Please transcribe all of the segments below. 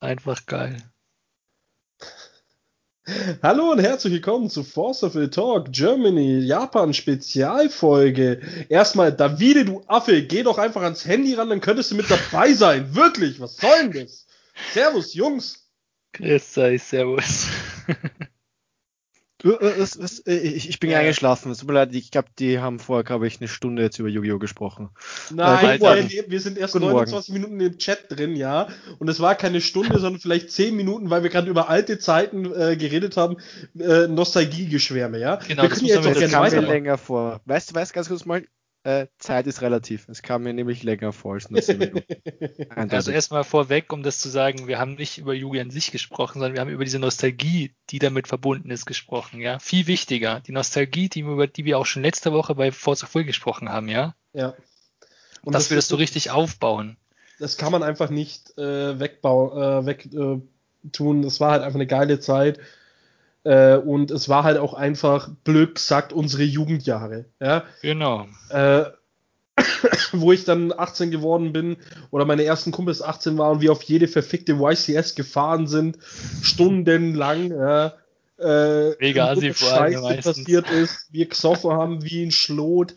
Einfach geil. Hallo und herzlich willkommen zu Force of the Talk Germany Japan Spezialfolge. Erstmal, Davide, du Affe, geh doch einfach ans Handy ran, dann könntest du mit dabei sein. Wirklich, was soll denn das? Servus, Jungs. Grüß euch, servus. Du, äh, was, was, äh, ich, ich bin ja. eingeschlafen. Es tut mir leid, ich glaube, die haben vorher, glaube ich, eine Stunde jetzt über Yu-Gi-Oh! gesprochen. Nein, äh, wir, wir sind erst 29 Morgen. Minuten im Chat drin, ja. Und es war keine Stunde, sondern vielleicht 10 Minuten, weil wir gerade über alte Zeiten äh, geredet haben. Äh, Nostalgiegeschwärme, ja. Genau, wir das, jetzt auch das kam mir länger vor. Weißt du, weißt ganz kurz mal, äh, Zeit ist relativ. Es kam mir nämlich länger vor als nur 10 Minuten. also erstmal vorweg, um das zu sagen, wir haben nicht über Yugi an sich gesprochen, sondern wir haben über diese Nostalgie, die damit verbunden ist, gesprochen, ja. Viel wichtiger. Die Nostalgie, die, über die wir auch schon letzte Woche bei Forza Full gesprochen haben, ja. Ja. Und dass das wir das so richtig aufbauen. Das kann man einfach nicht äh, wegbauen, äh, weg äh, tun. Das war halt einfach eine geile Zeit. Äh, und es war halt auch einfach, blöd gesagt, unsere Jugendjahre. Ja? Genau. Äh, wo ich dann 18 geworden bin oder meine ersten Kumpels 18 waren wir auf jede verfickte YCS gefahren sind, stundenlang. Ja, äh, Mega Scheiße passiert ist, wir gesoffen haben wie ein Schlot,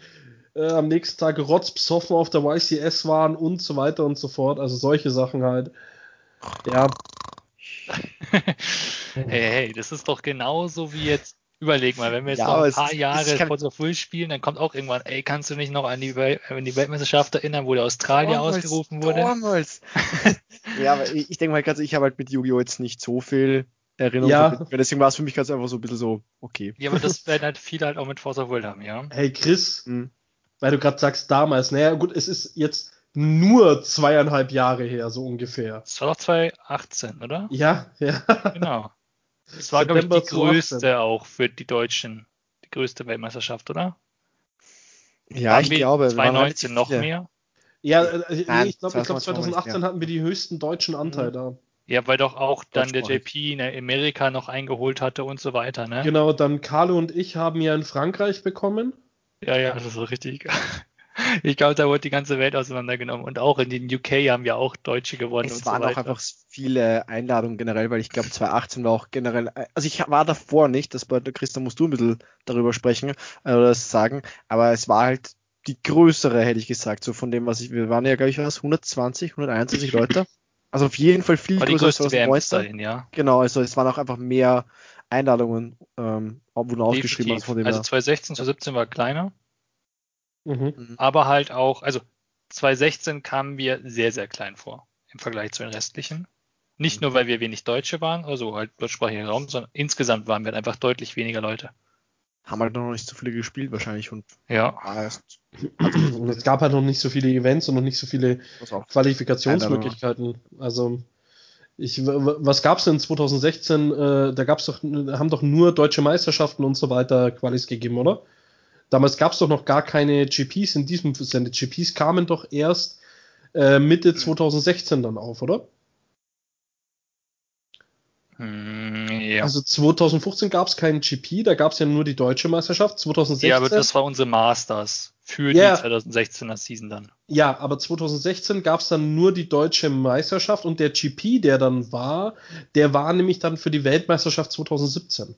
äh, am nächsten Tag rotzpsoffen auf der YCS waren und so weiter und so fort. Also solche Sachen halt. Ja, hey, hey, das ist doch genauso wie jetzt. Überleg mal, wenn wir jetzt ja, noch ein paar Jahre Forza Full spielen, dann kommt auch irgendwann, ey, kannst du nicht noch an die, an die Weltmeisterschaft erinnern, wo der Australier damals, ausgerufen wurde? Damals. ja, aber ich, ich denke mal, also ich habe halt mit Yu-Gi-Oh! jetzt nicht so viel Erinnerung. Ja. Deswegen war es für mich ganz einfach so ein bisschen so, okay. Ja, aber das werden halt viele halt auch mit Forza Full haben, ja. Hey Chris, hm. weil du gerade sagst damals, naja gut, es ist jetzt nur zweieinhalb Jahre her, so ungefähr. Das war doch 2018, oder? Ja, ja. Genau. Das war, glaube ich, die größte 2018. auch für die Deutschen. Die größte Weltmeisterschaft, oder? Ja, ich glaube. 2019 noch mehr? Ja, äh, ich glaube, glaub, 2018 ja. hatten wir die höchsten deutschen Anteil mhm. da. Ja, weil doch auch dann der JP in Amerika noch eingeholt hatte und so weiter, ne? Genau, dann Carlo und ich haben ja in Frankreich bekommen. Ja, ja, das ist so richtig. Ich glaube, da wurde die ganze Welt auseinandergenommen. Und auch in den UK haben ja auch Deutsche gewonnen. Es waren so auch einfach viele Einladungen generell, weil ich glaube, 2018 war auch generell. Also ich war davor nicht, das bei Christa musst du ein bisschen darüber sprechen äh, oder das sagen, aber es war halt die größere, hätte ich gesagt, so von dem, was ich. Wir waren ja, glaube ich, was, 120, 121 Leute. Also auf jeden Fall viel größer als Monster. ja. Genau, also es waren auch einfach mehr Einladungen, ähm, wurden ausgeschrieben. Also, von dem also 2016, 2017 war kleiner. Mhm. mhm. Aber halt auch, also 2016 kamen wir sehr, sehr klein vor im Vergleich zu den restlichen. Nicht mhm. nur, weil wir wenig Deutsche waren, also halt deutschsprachiger Raum, sondern insgesamt waren wir halt einfach deutlich weniger Leute. Haben halt noch nicht so viele gespielt wahrscheinlich und ja. Also, und es gab halt noch nicht so viele Events und noch nicht so viele Qualifikationsmöglichkeiten. Also ich, was gab es denn 2016? Äh, da gab's doch, haben doch nur deutsche Meisterschaften und so weiter Qualis gegeben, oder? Damals gab es doch noch gar keine GPs in diesem Sinne. GPs kamen doch erst äh, Mitte 2016 dann auf, oder? Hm, ja. Also 2015 gab es keinen GP, da gab es ja nur die deutsche Meisterschaft. 2016. Ja, aber das war unsere Masters für ja. die 2016er Season dann. Ja, aber 2016 gab es dann nur die deutsche Meisterschaft und der GP, der dann war, der war nämlich dann für die Weltmeisterschaft 2017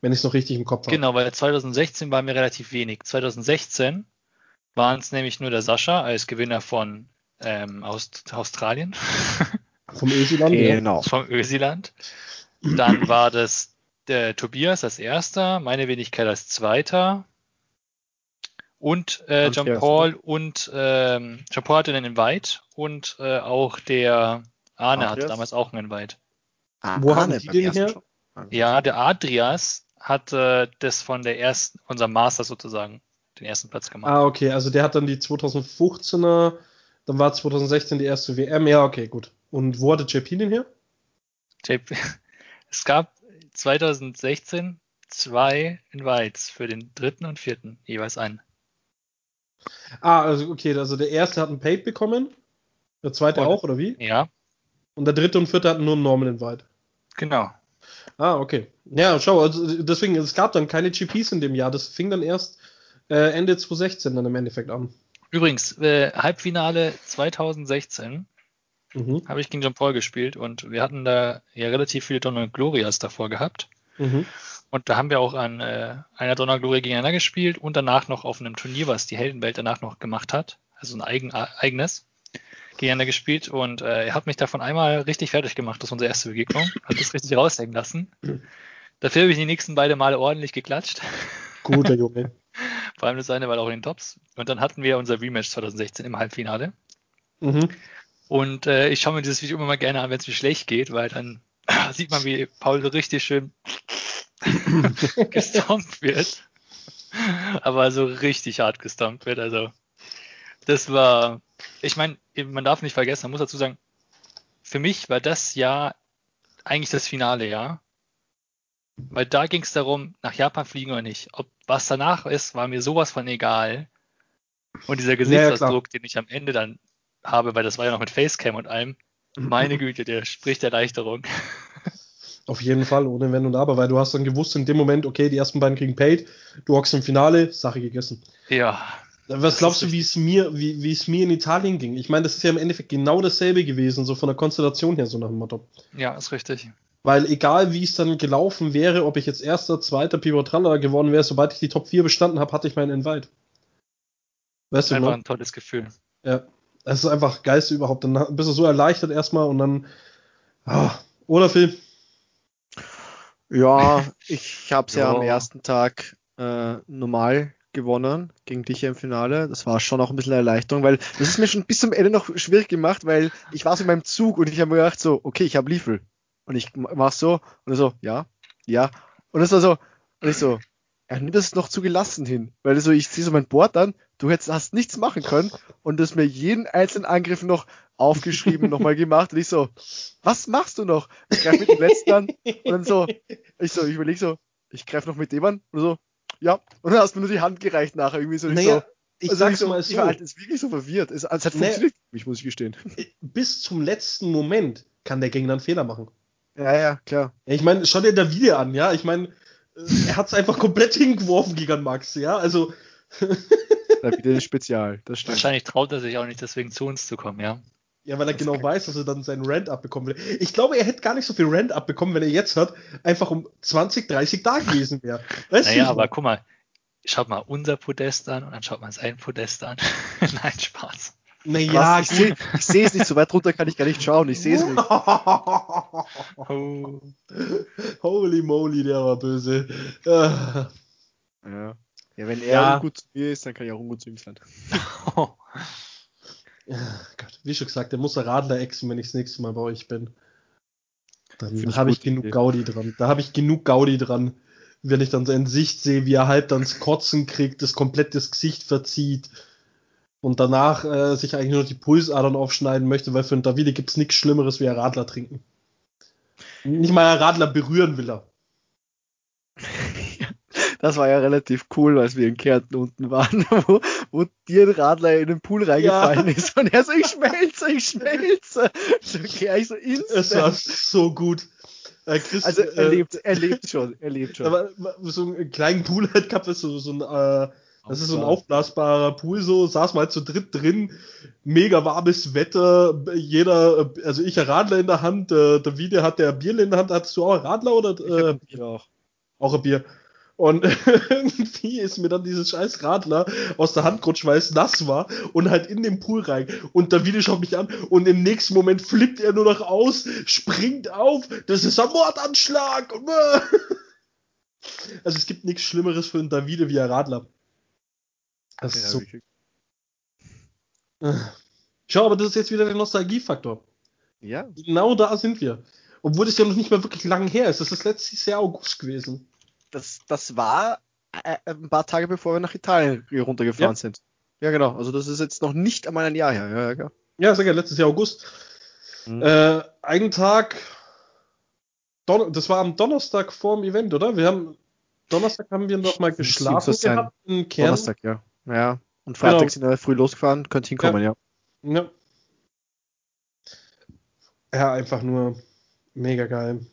wenn ich es noch richtig im Kopf habe. Genau, weil 2016 waren wir relativ wenig. 2016 waren es nämlich nur der Sascha als Gewinner von ähm, Aust Australien. Vom Ösiland, genau. Vom Ösiland. Dann war das der Tobias als erster, meine Wenigkeit als zweiter. Und äh, John Paul und ähm, John Paul hatte einen Invite und äh, auch der Arne Adrias? hatte damals auch einen Invite. Ah, Wo haben die den her? Ja, der Adrias hat äh, das von der ersten, unserem Master sozusagen, den ersten Platz gemacht. Ah, okay, also der hat dann die 2015er, dann war 2016 die erste WM, ja, okay, gut. Und wo hatte JP den her? JP, es gab 2016 zwei Invites für den dritten und vierten, jeweils einen. Ah, also okay, also der erste hat einen Paid bekommen, der zweite und, auch, oder wie? Ja. Und der dritte und vierte hatten nur einen Normal Invite. Genau. Ah, okay. Ja, schau, also deswegen, es gab dann keine GPs in dem Jahr. Das fing dann erst äh, Ende 2016 dann im Endeffekt an. Übrigens, äh, Halbfinale 2016 mhm. habe ich gegen John Paul gespielt und wir hatten da ja relativ viele Donner Glorias davor gehabt. Mhm. Und da haben wir auch an äh, einer Donner Gloria gegeneinander gespielt und danach noch auf einem Turnier, was die Heldenwelt danach noch gemacht hat, also ein eigen, eigenes, gegeneinander gespielt und äh, er hat mich davon einmal richtig fertig gemacht, das ist unsere erste Begegnung, hat das richtig raushängen lassen. Dafür habe ich die nächsten beiden Male ordentlich geklatscht. Guter Junge. Vor allem das eine war auch in den Tops. Und dann hatten wir unser Rematch 2016 im Halbfinale. Mhm. Und äh, ich schaue mir dieses Video immer mal gerne an, wenn es mir schlecht geht, weil dann sieht man, wie Paul so richtig schön gestompt wird. Aber so richtig hart gestompt wird. Also, das war, ich meine, man darf nicht vergessen, man muss dazu sagen, für mich war das Jahr eigentlich das Finale Jahr. Weil da ging es darum, nach Japan fliegen oder nicht. Ob was danach ist, war mir sowas von egal. Und dieser Gesichtsausdruck, ja, den ich am Ende dann habe, weil das war ja noch mit Facecam und allem, meine Güte, der spricht Erleichterung. Auf jeden Fall, ohne Wenn und Aber, weil du hast dann gewusst in dem Moment, okay, die ersten beiden kriegen paid, du hockst im Finale, Sache gegessen. Ja. Was glaubst du, wie es mir, wie, wie es mir in Italien ging? Ich meine, das ist ja im Endeffekt genau dasselbe gewesen, so von der Konstellation her, so nach dem Motto. Ja, ist richtig. Weil egal wie es dann gelaufen wäre, ob ich jetzt erster, zweiter Pivotralla geworden wäre, sobald ich die Top 4 bestanden habe, hatte ich meinen Invite. Weißt du, einfach noch? ein tolles Gefühl. Ja. Es ist einfach geilste überhaupt. Dann bist du so erleichtert erstmal und dann. Ah, oder Phil? Ja, ich habe es ja. ja. am ersten Tag äh, normal gewonnen gegen dich im Finale. Das war schon auch ein bisschen eine Erleichterung, weil das ist mir schon bis zum Ende noch schwierig gemacht, weil ich war so in meinem Zug und ich habe mir gedacht so, okay, ich habe Liefel. Und ich mach so und so, ja, ja. Und das war so, und ich so, er nimmt das noch zu gelassen hin. Weil so, ich sehe so mein Board an, du hättest, hast nichts machen können und das mir jeden einzelnen Angriff noch aufgeschrieben, nochmal gemacht und ich so, was machst du noch? Ich greife mit dem letzten an und dann so, ich so, ich überlege so, ich greife noch mit dem an und so, ja. Und dann hast du mir nur die Hand gereicht nachher irgendwie so. Naja, so, ich also sag's so, mal so. Ich war halt wirklich so verwirrt. Es, es hat funktioniert, naja, muss ich gestehen. Bis zum letzten Moment kann der Gegner einen Fehler machen. Ja, ja, klar. Ja, ich meine, schau dir da Video an, ja. Ich meine, äh, er hat es einfach komplett hingeworfen gegen Max, ja. Also. da wieder Spezial, das stimmt. Wahrscheinlich traut er sich auch nicht, deswegen zu uns zu kommen, ja. Ja, weil er das genau weiß, dass er dann seinen Rand abbekommen will. Ich glaube, er hätte gar nicht so viel Rand abbekommen, wenn er jetzt hat, einfach um 20, 30 da gewesen wäre. naja, aber guck mal, schaut mal unser Podest an und dann schaut mal sein Podest an. Nein, Spaß. Naja, ich sehe es nicht, so weit runter kann ich gar nicht schauen, ich sehe es nicht. oh. Holy moly, der war böse. ja. ja, wenn er ja. ungut zu mir ist, dann kann ich auch ungut zu ihm sein. Gott, wie schon gesagt, der muss der Radler exen, wenn ich das nächste Mal bei euch bin. Dann habe ich genug Idee. Gaudi dran. Da habe ich genug Gaudi dran, wenn ich dann sein Sicht sehe, wie er halb dann das Kotzen kriegt, das komplett das Gesicht verzieht und danach äh, sich eigentlich nur die Pulsadern aufschneiden möchte, weil für einen Davide gibt es nichts Schlimmeres wie ein Radler trinken. Nicht mal ein Radler berühren will er. das war ja relativ cool, als wir in Kärnten unten waren, wo, wo dir ein Radler in den Pool reingefallen ja. ist und er so, ich schmelze, ich schmelze. So gleich so instant. Es war so gut. Äh, Chris, also er äh, lebt, er lebt schon, er lebt schon. Aber so einen kleinen Pool halt gehabt, so, so ein äh, das ist so ein aufblasbarer Pool, so saß mal zu dritt drin, mega warmes Wetter, jeder, also ich ein Radler in der Hand, äh, der Video hat der Bier in der Hand, hattest du auch ein Radler oder? Äh, ich Bier auch. Auch ein Bier. Und irgendwie ist mir dann dieses scheiß Radler aus der Hand gerutscht, weil es nass war und halt in den Pool rein. Und der Video schaut mich an und im nächsten Moment flippt er nur noch aus, springt auf, das ist ein Mordanschlag. Also es gibt nichts Schlimmeres für einen Davide wie ein Radler. Das ist so. Schau, aber das ist jetzt wieder der Nostalgiefaktor. Ja. Genau da sind wir. Obwohl es ja noch nicht mehr wirklich lang her ist. Das ist letztes Jahr August gewesen. Das, das war äh, ein paar Tage bevor wir nach Italien runtergefahren ja. sind. Ja, genau. Also das ist jetzt noch nicht einmal ein Jahr her. Ja, ja, ja sag ja, letztes Jahr August. Mhm. Äh, einen Tag. Don das war am Donnerstag vor dem Event, oder? Wir haben Donnerstag haben wir noch mal geschlafen gehabt in Kern. Donnerstag, ja. Ja, und Freitag genau. sind wir früh losgefahren, könnt hinkommen, ja. ja. Ja. Ja, einfach nur mega geil.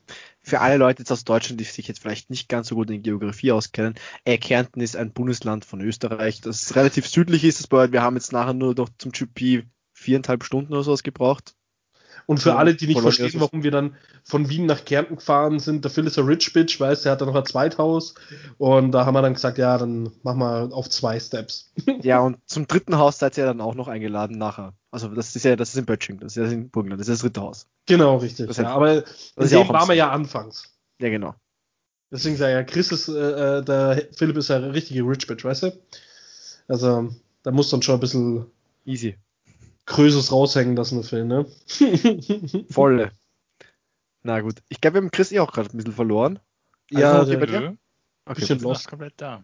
Für alle Leute jetzt aus Deutschland, die sich jetzt vielleicht nicht ganz so gut in Geografie auskennen, äh, Kärnten ist ein Bundesland von Österreich, das relativ südlich ist. Das bedeutet, wir haben jetzt nachher nur noch zum GP viereinhalb Stunden oder sowas gebraucht. Und für alle, die nicht verstehen, warum wir dann von Wien nach Kärnten gefahren sind, der Phil ist ein Rich Bitch, weißt der hat dann noch ein Zweithaus. Und da haben wir dann gesagt, ja, dann machen wir auf zwei Steps. Ja, und zum dritten Haus seid ihr dann auch noch eingeladen nachher. Also das ist ja, das ist in Böttching, das ist ja in Burgenland, das ist das dritte Haus. Genau, richtig. Das ja, aber in dem waren wir ja anfangs. Ja, genau. Deswegen sage ich ja, Chris ist, äh, äh, der Philipp ist ja richtige Rich Bitch, weißt du? Also, da muss dann schon ein bisschen easy. Größes raushängen lassen, der Film, ne? Volle. Na gut. Ich glaube, wir haben Chris eh auch gerade ein bisschen verloren. Ja, also, der, der, okay, bisschen lost. komplett da.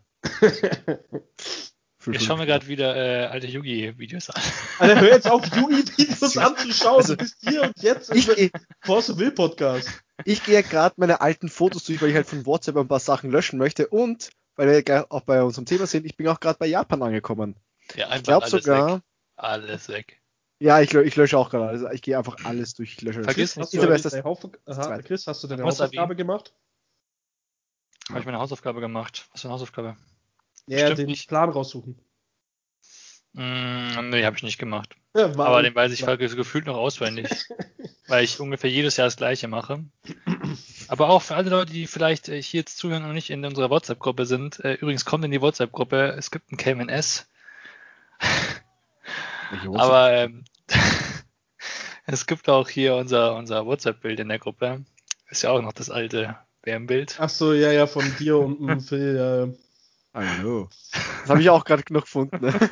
ich schaue mir gerade wieder äh, alte Yugi-Videos an. Alter, hör jetzt auf, Yugi-Videos anzuschauen. Also, du bist hier und jetzt ich im Force Will Podcast. Ich gehe gerade meine alten Fotos durch, weil ich halt von WhatsApp ein paar Sachen löschen möchte und weil wir auch bei unserem Thema sind, ich bin auch gerade bei Japan angekommen. Ja, einfach ich glaube sogar. Weg. Alles weg. Ja, ich, ich lösche auch gerade. Also ich gehe einfach alles durch. Ich lösche Vergiss, hast, du Aha, Chris, hast du deine Hausaufgabe gemacht? Habe ich meine Hausaufgabe gemacht? Was für eine Hausaufgabe? Ja, Stimmt den nicht. Plan raussuchen. Mm, nee, habe ich nicht gemacht. Ja, Aber den weiß ich gefühlt noch auswendig. weil ich ungefähr jedes Jahr das gleiche mache. Aber auch für alle Leute, die vielleicht äh, hier jetzt zuhören und nicht in unserer WhatsApp-Gruppe sind. Äh, übrigens kommt in die WhatsApp-Gruppe. Es gibt ein KMNS. Aber ähm, es gibt auch hier unser, unser WhatsApp-Bild in der Gruppe. Ist ja auch noch das alte Wärmbild. Ach so, ja, ja, von dir und Phil, ja. Hallo. Das habe ich auch gerade noch gefunden. Ne?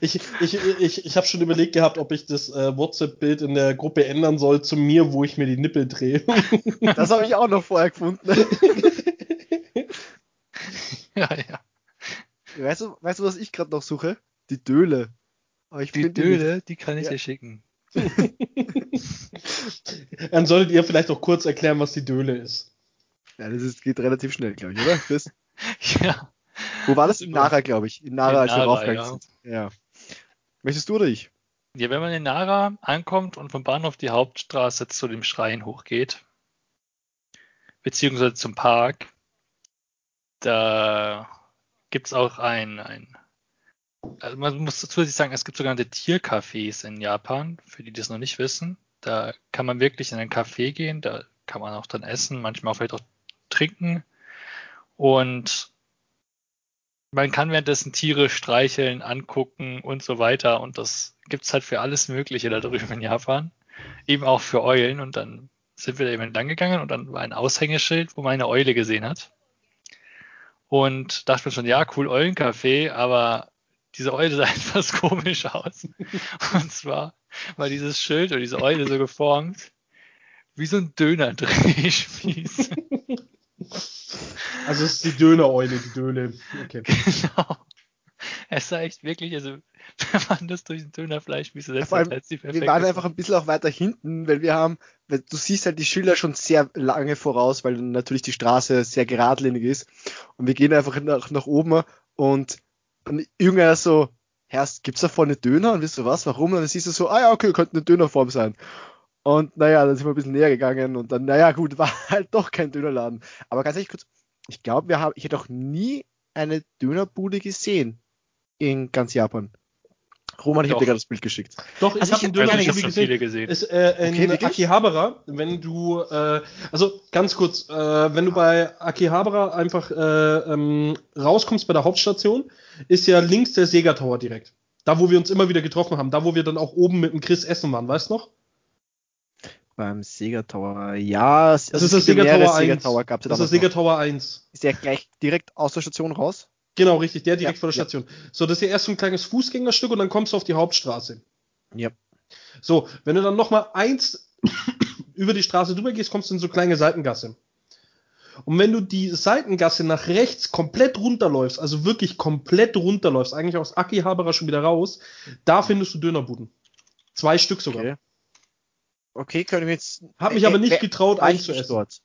Ich, ich, ich, ich habe schon überlegt gehabt, ob ich das äh, WhatsApp-Bild in der Gruppe ändern soll zu mir, wo ich mir die Nippel drehe. Das habe ich auch noch vorher gefunden. Ja, ja. Weißt du, weißt du was ich gerade noch suche? Die Döle. die Döle, die, die kann ich ja. dir schicken. Dann solltet ihr vielleicht auch kurz erklären, was die Döle ist. Ja, das ist, geht relativ schnell, glaube ich, oder? Chris? ja. Wo war das? In Nara, glaube ich. In Nara, in als Nara, wir raufgegangen ja. ja. Möchtest du oder ich? Ja, wenn man in Nara ankommt und vom Bahnhof die Hauptstraße zu dem Schrein hochgeht, beziehungsweise zum Park, da gibt es auch ein, ein also man muss zusätzlich sagen, es gibt sogenannte Tiercafés in Japan, für die, die das noch nicht wissen. Da kann man wirklich in ein Café gehen, da kann man auch dann essen, manchmal auch vielleicht auch trinken. Und man kann währenddessen Tiere streicheln, angucken und so weiter. Und das gibt es halt für alles Mögliche da drüben in Japan. Eben auch für Eulen. Und dann sind wir da eben entlang gegangen und dann war ein Aushängeschild, wo man eine Eule gesehen hat. Und dachte mir schon, ja, cool, Eulencafé, aber diese Eule sah etwas komisch aus. Und zwar war dieses Schild oder diese Eule so geformt wie so ein Döner-Drehspieß. Also es ist die Döner-Eule, die Döle. Okay. Genau. Es sah echt wirklich, also wenn man das durch ein Dönerfleischspieß setzt, ja, als die Wir waren einfach ein bisschen auch weiter hinten, weil wir haben, weil du siehst halt die Schilder schon sehr lange voraus, weil natürlich die Straße sehr geradlinig ist. Und wir gehen einfach nach, nach oben und, und irgendeiner so, Herrst, gibt's da vorne Döner? Und wisst du was, warum? Und dann siehst du so, ah ja, okay, könnte eine Dönerform sein. Und naja, dann sind wir ein bisschen näher gegangen und dann, naja, gut, war halt doch kein Dönerladen. Aber ganz ehrlich kurz, ich glaube, wir haben, ich hätte auch nie eine Dönerbude gesehen in ganz Japan. Roman, ich habe dir gerade das Bild geschickt. Doch, ich also habe einen Dönerbude also gesehen. gesehen. Ist, äh, in okay, Akihabara, wenn du, äh, also ganz kurz, äh, wenn du bei Akihabara einfach äh, ähm, rauskommst bei der Hauptstation, ist ja links der Sega Tower direkt. Da, wo wir uns immer wieder getroffen haben, da, wo wir dann auch oben mit dem Chris essen waren, weißt du noch? Beim Sega Tower, ja. Das also ist das Sega Tower 1. Sega Tower gab's das ist das Sega Tower 1. Ist der gleich direkt aus der Station raus? Genau, richtig, der direkt ja, vor der Station. Ja. So, das ist ja erst so ein kleines Fußgängerstück und dann kommst du auf die Hauptstraße. Ja. So, wenn du dann nochmal eins über die Straße drüber gehst, kommst du in so kleine Seitengasse. Und wenn du die Seitengasse nach rechts komplett runterläufst, also wirklich komplett runterläufst, eigentlich aus Akihabara schon wieder raus, da findest du Dönerbuden. Zwei Stück sogar. Okay, okay können wir jetzt. Hab mich aber nicht getraut, einzuessen. Dort.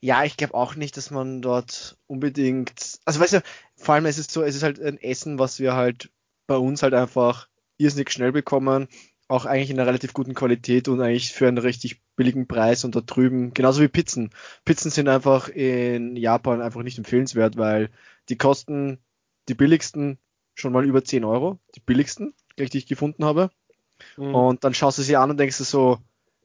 Ja, ich glaube auch nicht, dass man dort unbedingt. Also weißt du, vor allem ist es so, es ist halt ein Essen, was wir halt bei uns halt einfach irrsinnig schnell bekommen. Auch eigentlich in einer relativ guten Qualität und eigentlich für einen richtig billigen Preis und da drüben, genauso wie Pizzen. Pizzen sind einfach in Japan einfach nicht empfehlenswert, weil die kosten die billigsten schon mal über 10 Euro. Die billigsten, die ich gefunden habe. Mhm. Und dann schaust du sie an und denkst du so,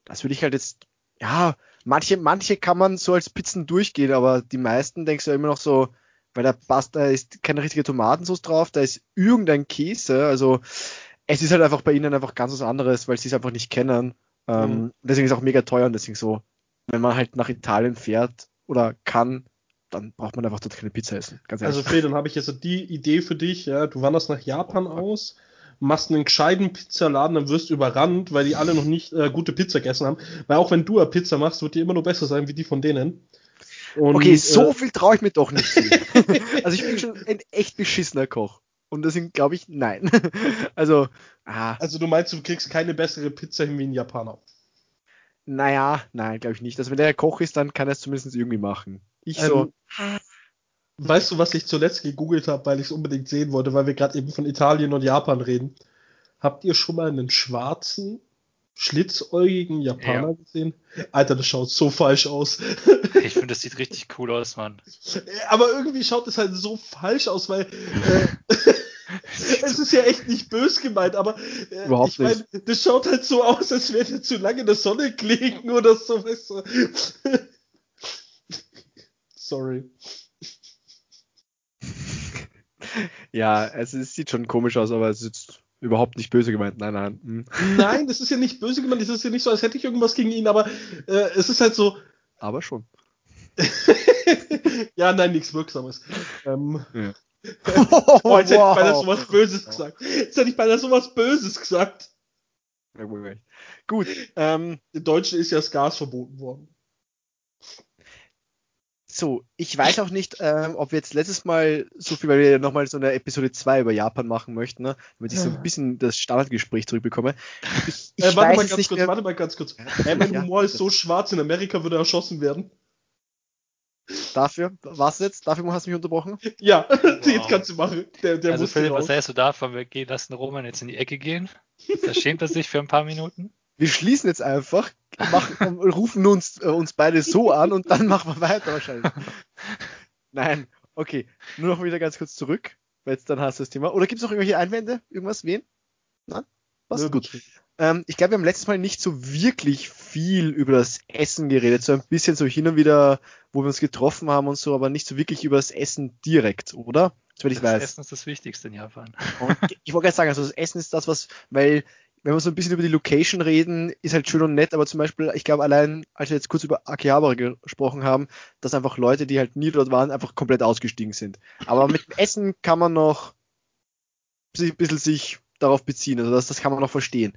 Das würde ich halt jetzt, ja, manche, manche kann man so als Pizzen durchgehen, aber die meisten denkst du ja immer noch so, weil da passt, da ist keine richtige Tomatensauce drauf, da ist irgendein Käse, also es ist halt einfach bei ihnen einfach ganz was anderes, weil sie es einfach nicht kennen. Ähm, mhm. Deswegen ist es auch mega teuer und deswegen so, wenn man halt nach Italien fährt oder kann, dann braucht man einfach dort keine Pizza essen. also Fred, dann habe ich jetzt die Idee für dich, ja, du wanderst nach Japan aus, machst einen gescheiten Pizzaladen, dann wirst du überrannt, weil die alle noch nicht äh, gute Pizza gegessen haben. Weil auch wenn du eine Pizza machst, wird die immer nur besser sein wie die von denen. Und, okay, so äh, viel traue ich mir doch nicht. also ich bin schon ein echt beschissener Koch. Und deswegen glaube ich, nein. also, ah. Also du meinst, du kriegst keine bessere Pizza hin wie ein Japaner? Naja, nein, glaube ich nicht. Also wenn der Koch ist, dann kann er es zumindest irgendwie machen. Ich ähm, so. Weißt du, was ich zuletzt gegoogelt habe, weil ich es unbedingt sehen wollte, weil wir gerade eben von Italien und Japan reden? Habt ihr schon mal einen schwarzen, schlitzäugigen Japaner ja. gesehen? Alter, das schaut so falsch aus. ich finde, das sieht richtig cool aus, Mann. Aber irgendwie schaut es halt so falsch aus, weil äh, es ist ja echt nicht bös gemeint, aber äh, Überhaupt ich meine, das schaut halt so aus, als wäre zu lange in der Sonne gelegen oder so, weißt du. Sorry. Ja, es, es, sieht schon komisch aus, aber es ist überhaupt nicht böse gemeint. Nein, nein. Hm. Nein, das ist ja nicht böse gemeint. Das ist ja nicht so, als hätte ich irgendwas gegen ihn, aber äh, es ist halt so. Aber schon. ja, nein, nichts Wirksames. Ähm, ja. oh, jetzt wow. hätte ich beinahe sowas Böses gesagt. Jetzt hätte ich beinahe sowas Böses gesagt. Ja, gut. Ähm, In Deutschland ist ja das Gas verboten worden. So, ich weiß auch nicht, ähm, ob wir jetzt letztes Mal so viel, weil wir nochmal so eine Episode 2 über Japan machen möchten, ne? damit ich so ein bisschen das Standardgespräch zurückbekomme. Ich, ich äh, warte, mal ganz kurz, warte mal ganz kurz, Äh, mein ja, Humor ist so schwarz, in Amerika würde er erschossen werden. Dafür? Was jetzt? Dafür hast du mich unterbrochen? Ja, wow. jetzt kannst du machen. Der, der also Philipp, was heißt du davon? Wir gehen, lassen Roman jetzt in die Ecke gehen. Da schämt er sich für ein paar Minuten. Wir schließen jetzt einfach, machen, rufen uns, äh, uns beide so an und dann machen wir weiter wahrscheinlich. Nein, okay. Nur noch wieder ganz kurz zurück, weil jetzt dann hast du das Thema. Oder gibt es noch irgendwelche Einwände? Irgendwas? Wen? Nein? Was? Ja, gut. Ähm, ich glaube, wir haben letztes Mal nicht so wirklich viel über das Essen geredet, so ein bisschen so hin und wieder, wo wir uns getroffen haben und so, aber nicht so wirklich über das Essen direkt, oder? Das, ich das Essen ist das Wichtigste in Japan. Und ich wollte gerade sagen, also das Essen ist das, was, weil wenn wir so ein bisschen über die Location reden, ist halt schön und nett, aber zum Beispiel, ich glaube allein, als wir jetzt kurz über Akihabara gesprochen haben, dass einfach Leute, die halt nie dort waren, einfach komplett ausgestiegen sind. Aber mit dem Essen kann man noch ein bisschen sich darauf beziehen. Also das, das kann man noch verstehen.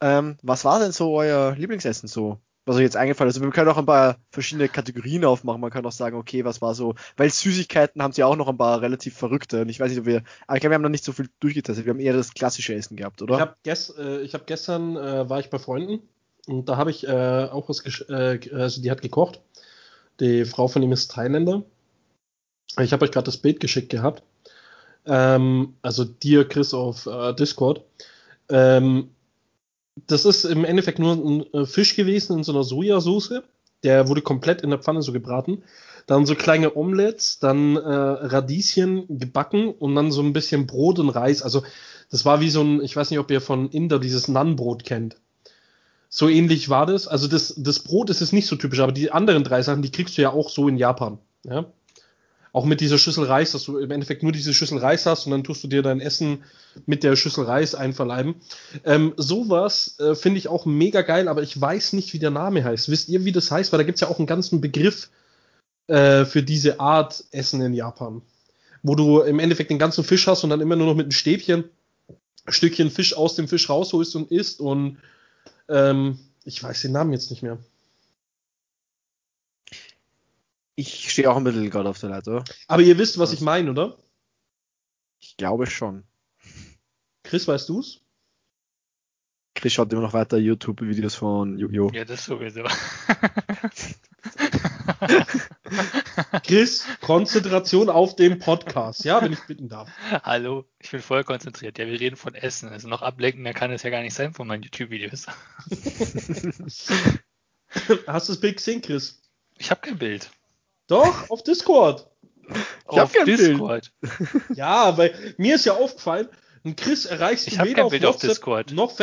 Ähm, was war denn so euer Lieblingsessen so? Was euch jetzt eingefallen ist? Wir können auch ein paar verschiedene Kategorien aufmachen. Man kann auch sagen, okay, was war so, weil Süßigkeiten haben sie auch noch ein paar relativ verrückte. Und ich weiß nicht, ob wir, aber ich glaube, wir haben noch nicht so viel durchgetestet. Wir haben eher das klassische Essen gehabt, oder? Ich habe gest, äh, hab gestern, äh, war ich bei Freunden und da habe ich äh, auch was, äh, also die hat gekocht. Die Frau von ihm ist Thailänder. Ich habe euch gerade das Bild geschickt gehabt. Ähm, also dir, Chris, auf äh, Discord. Ähm, das ist im Endeffekt nur ein äh, Fisch gewesen in so einer Sojasauce. Der wurde komplett in der Pfanne so gebraten. Dann so kleine Omelettes, dann äh, Radieschen gebacken und dann so ein bisschen Brot und Reis. Also das war wie so ein, ich weiß nicht, ob ihr von Inder dieses Naan-Brot kennt. So ähnlich war das. Also das, das Brot ist es nicht so typisch, aber die anderen drei Sachen, die kriegst du ja auch so in Japan. Ja? Auch mit dieser Schüssel Reis, dass du im Endeffekt nur diese Schüssel Reis hast und dann tust du dir dein Essen mit der Schüssel Reis einverleiben. Ähm, sowas äh, finde ich auch mega geil, aber ich weiß nicht, wie der Name heißt. Wisst ihr, wie das heißt? Weil da gibt es ja auch einen ganzen Begriff äh, für diese Art Essen in Japan. Wo du im Endeffekt den ganzen Fisch hast und dann immer nur noch mit einem Stäbchen Stückchen Fisch aus dem Fisch rausholst und isst und ähm, ich weiß den Namen jetzt nicht mehr. Ich stehe auch ein bisschen gerade auf der Leiter. Aber ihr wisst, was ich meine, oder? Ich glaube schon. Chris, weißt du's? Chris schaut immer noch weiter YouTube-Videos von Yu-Gi-Oh! Ja, das sowieso. Chris, Konzentration auf dem Podcast, ja, wenn ich bitten darf. Hallo, ich bin voll konzentriert. Ja, wir reden von Essen. Also noch ablenken, kann es ja gar nicht sein von meinen YouTube-Videos. Hast du das Bild gesehen, Chris? Ich habe kein Bild. Doch, auf Discord. Ich auf Discord. ja, weil mir ist ja aufgefallen, ein Chris erreicht ich weder auf Bild WhatsApp auf Discord. noch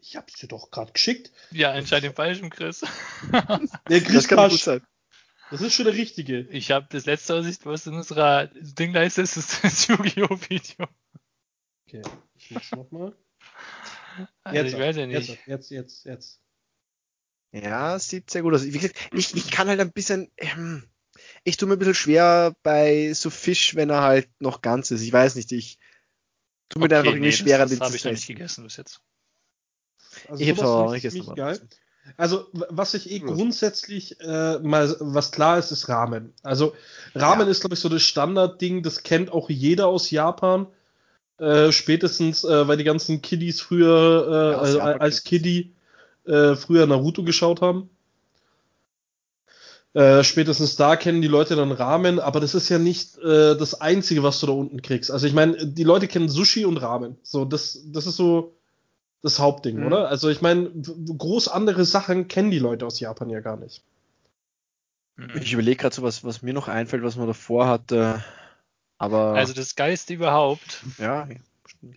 Ich hab's dir doch gerade geschickt. Ja, anscheinend den falschen Chris. Der Chris das kann gut sein. Das ist schon der richtige. Ich habe das letzte Aussicht, was in unserer Dingleiste ist, ist das Yu-Gi-Oh! Video. Okay, ich mach's nochmal. Also jetzt, ich weiß ja nicht. Jetzt, jetzt, jetzt, jetzt. Ja, sieht sehr gut aus. Wie gesagt, ich, ich kann halt ein bisschen, ähm, ich tue mir ein bisschen schwer bei so Fisch, wenn er halt noch ganz ist. Ich weiß nicht, ich tue mir okay, da einfach irgendwie nee, schwerer, das, das habe ich noch nicht gegessen bis jetzt. Also ich habe es auch noch nicht gegessen. Geil. Also, was ich eh grundsätzlich äh, mal, was klar ist, ist Ramen. Also, Ramen ja. ist, glaube ich, so das Standardding, das kennt auch jeder aus Japan. Äh, spätestens, äh, weil die ganzen Kiddies früher, äh, ja, also, als Kiddie äh, früher Naruto geschaut haben. Äh, spätestens da kennen die Leute dann Ramen, aber das ist ja nicht äh, das Einzige, was du da unten kriegst. Also ich meine, die Leute kennen Sushi und Ramen. So, das, das ist so das Hauptding, mhm. oder? Also ich meine, groß andere Sachen kennen die Leute aus Japan ja gar nicht. Mhm. Ich überlege gerade so, was, was mir noch einfällt, was man davor hatte. Aber. Also das Geist überhaupt ja.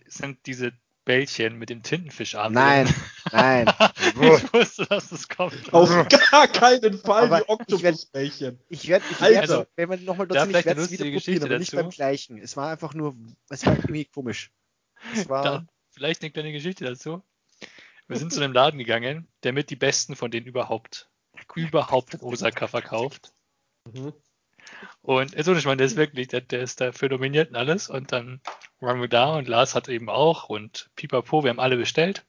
sind diese Bällchen mit dem Tintenfisch an. Nein, nein. ich wusste, dass das kommt. Auf gar keinen Fall aber die Oktopusbällchen. Ich werde, ich werd, also, wenn man nochmal dazu, ich werde es wieder probieren, aber nicht beim gleichen. Es war einfach nur, es war irgendwie komisch. Es war, da, vielleicht eine kleine Geschichte dazu. Wir sind zu einem Laden gegangen, der mit die besten von denen überhaupt, überhaupt in Osaka verkauft. Mhm. Und also ich meine, der ist wirklich, der, der ist dafür dominiert und alles. Und dann waren wir da und Lars hat eben auch und Pipapo, wir haben alle bestellt.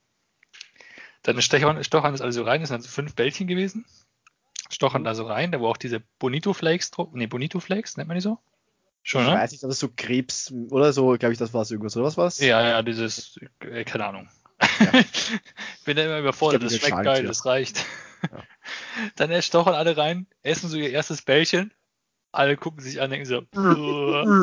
Dann stochern, stochern das also rein, das sind also fünf Bällchen gewesen. Stochern da so rein, da wo auch diese Bonito Flakes nee, Bonito Flakes, nennt man die so? Schon, ich ne? weiß nicht, das ist so Krebs oder so, glaube ich, das war es irgendwas, oder was war's? Ja, ja, dieses, äh, keine Ahnung. Ja. bin da immer überfordert, das schmeckt geil, das reicht. Ja. Dann erstochen alle rein, essen so ihr erstes Bällchen, alle gucken sich an, denken so,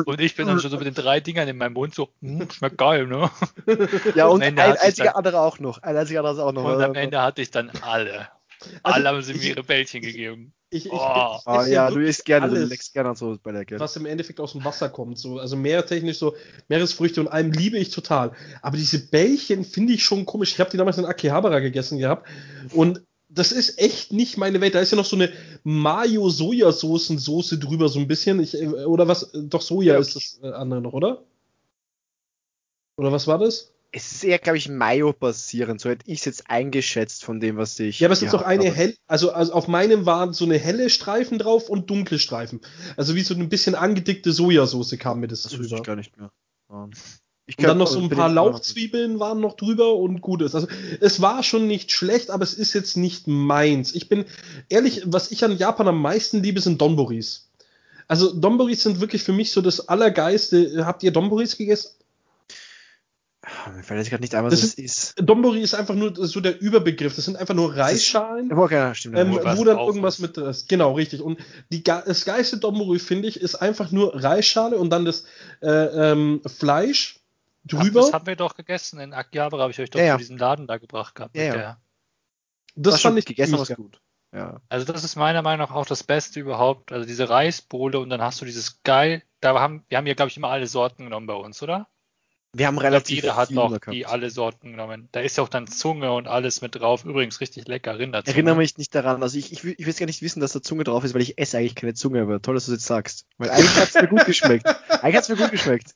und ich bin dann schon so mit den drei Dingern in meinem Mund so, hm, schmeckt geil, ne? Ja, und, und ein einziger andere auch noch. Ein einziger anderes auch noch. Und am Ende hatte ich dann alle. Also, alle haben sie mir ihre Bällchen gegeben. Ich, ich, oh. ich, ah, ja, du isst gerne, alles, du leckst gerne so bei der Kette. Was im Endeffekt aus dem Wasser kommt, so, also meertechnisch so, Meeresfrüchte und allem liebe ich total. Aber diese Bällchen finde ich schon komisch. Ich habe die damals in Akihabara gegessen gehabt und das ist echt nicht meine Welt. Da ist ja noch so eine Mayo-Sojasoßen-Soße drüber, so ein bisschen. Ich, äh, oder was? Doch Soja ja, okay. ist das äh, andere noch, oder? Oder was war das? es ist eher, glaube ich, Mayo-basierend. So hätte ich es jetzt eingeschätzt von dem, was ich. Ja, aber es ist doch eine hell, also, also auf meinem waren so eine helle Streifen drauf und dunkle Streifen. Also wie so ein bisschen angedickte Sojasauce kam mir das, das drüber. Ich gar nicht mehr. Ja. Ich und dann noch so ein paar Lauchzwiebeln waren noch drüber und gutes. Also es war schon nicht schlecht, aber es ist jetzt nicht meins. Ich bin ehrlich, was ich an Japan am meisten liebe, sind Donboris. Also Donboris sind wirklich für mich so das Allergeiste. Habt ihr Donboris gegessen? Mir fällt jetzt gerade nicht ein, was das ist, ist. Dombori ist einfach nur so der Überbegriff. Das sind einfach nur Reisschalen, ist, okay, stimmt, ähm, wo dann irgendwas mit ist. Genau, richtig. Und die, das geilste Dombori, finde ich, ist einfach nur Reisschale und dann das äh, ähm, Fleisch drüber. Ach, das haben wir doch gegessen. In Akihabara habe ich euch doch ja, zu diesem Laden da gebracht gehabt. Ja, ja. Das fand ich gegessen, was gut. Ja. Also das ist meiner Meinung nach auch das Beste überhaupt. Also diese Reisbowle und dann hast du dieses geil. Da haben wir haben ja glaube ich immer alle Sorten genommen bei uns, oder? Wir haben relativ jeder hat noch die alle Sorten genommen. Da ist ja auch dann Zunge und alles mit drauf. Übrigens richtig lecker Rinderzunge. Erinnere mich nicht daran. Also ich, ich, ich will gar nicht wissen, dass da Zunge drauf ist, weil ich esse eigentlich keine Zunge. Aber toll, dass du das jetzt sagst. Weil eigentlich hat es mir gut geschmeckt. Eigentlich hat es mir gut geschmeckt.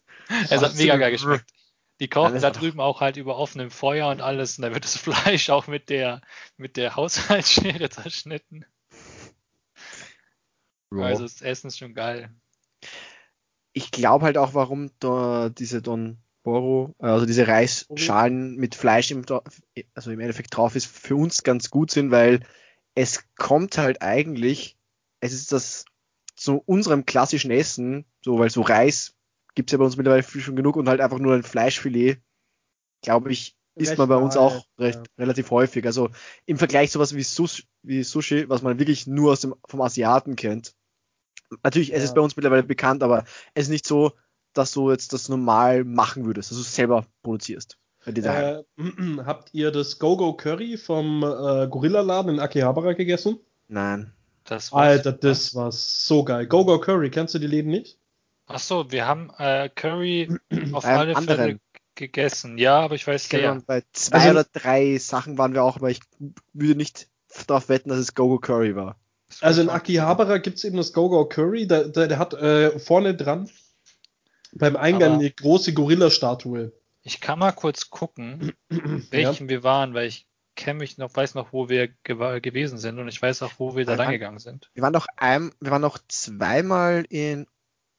Es hat mega geil geschmeckt. Die kochen da drüben auch halt über offenem Feuer und alles. Und da wird das Fleisch auch mit der, mit der Haushaltsschere zerschnitten. Wow. Also das Essen ist schon geil. Ich glaube halt auch, warum da diese Don Boro, also diese Reisschalen mit Fleisch im, also im Endeffekt drauf ist, für uns ganz gut sind, weil es kommt halt eigentlich, es ist das zu unserem klassischen Essen, so, weil so Reis gibt's ja bei uns mittlerweile schon genug und halt einfach nur ein Fleischfilet, glaube ich, isst man bei uns auch recht, ja. relativ häufig. Also im Vergleich sowas wie, Sus wie Sushi, was man wirklich nur aus dem, vom Asiaten kennt. Natürlich, es ja. ist bei uns mittlerweile bekannt, aber es ist nicht so, dass du jetzt das normal machen würdest, dass du es selber produzierst. Äh, habt ihr das Go-Go Curry vom äh, Gorilla-Laden in Akihabara gegessen? Nein. Das Alter, das war so geil. Go-Go Curry, kennst du die Läden nicht? Ach so, wir haben äh, Curry auf alle anderen. Fälle gegessen, ja, aber ich weiß genau. Bei zwei also, oder drei Sachen waren wir auch, aber ich würde nicht darauf wetten, dass es Gogo Curry war. Also in Akihabara gibt es eben das Gogo Curry, der, der, der hat äh, vorne dran beim Eingang aber eine große Gorilla-Statue. Ich kann mal kurz gucken, welchen ja. wir waren, weil ich kenne mich noch, weiß noch, wo wir ge gewesen sind und ich weiß auch, wo wir da lang gegangen sind. Wir waren noch ein, wir waren noch zweimal in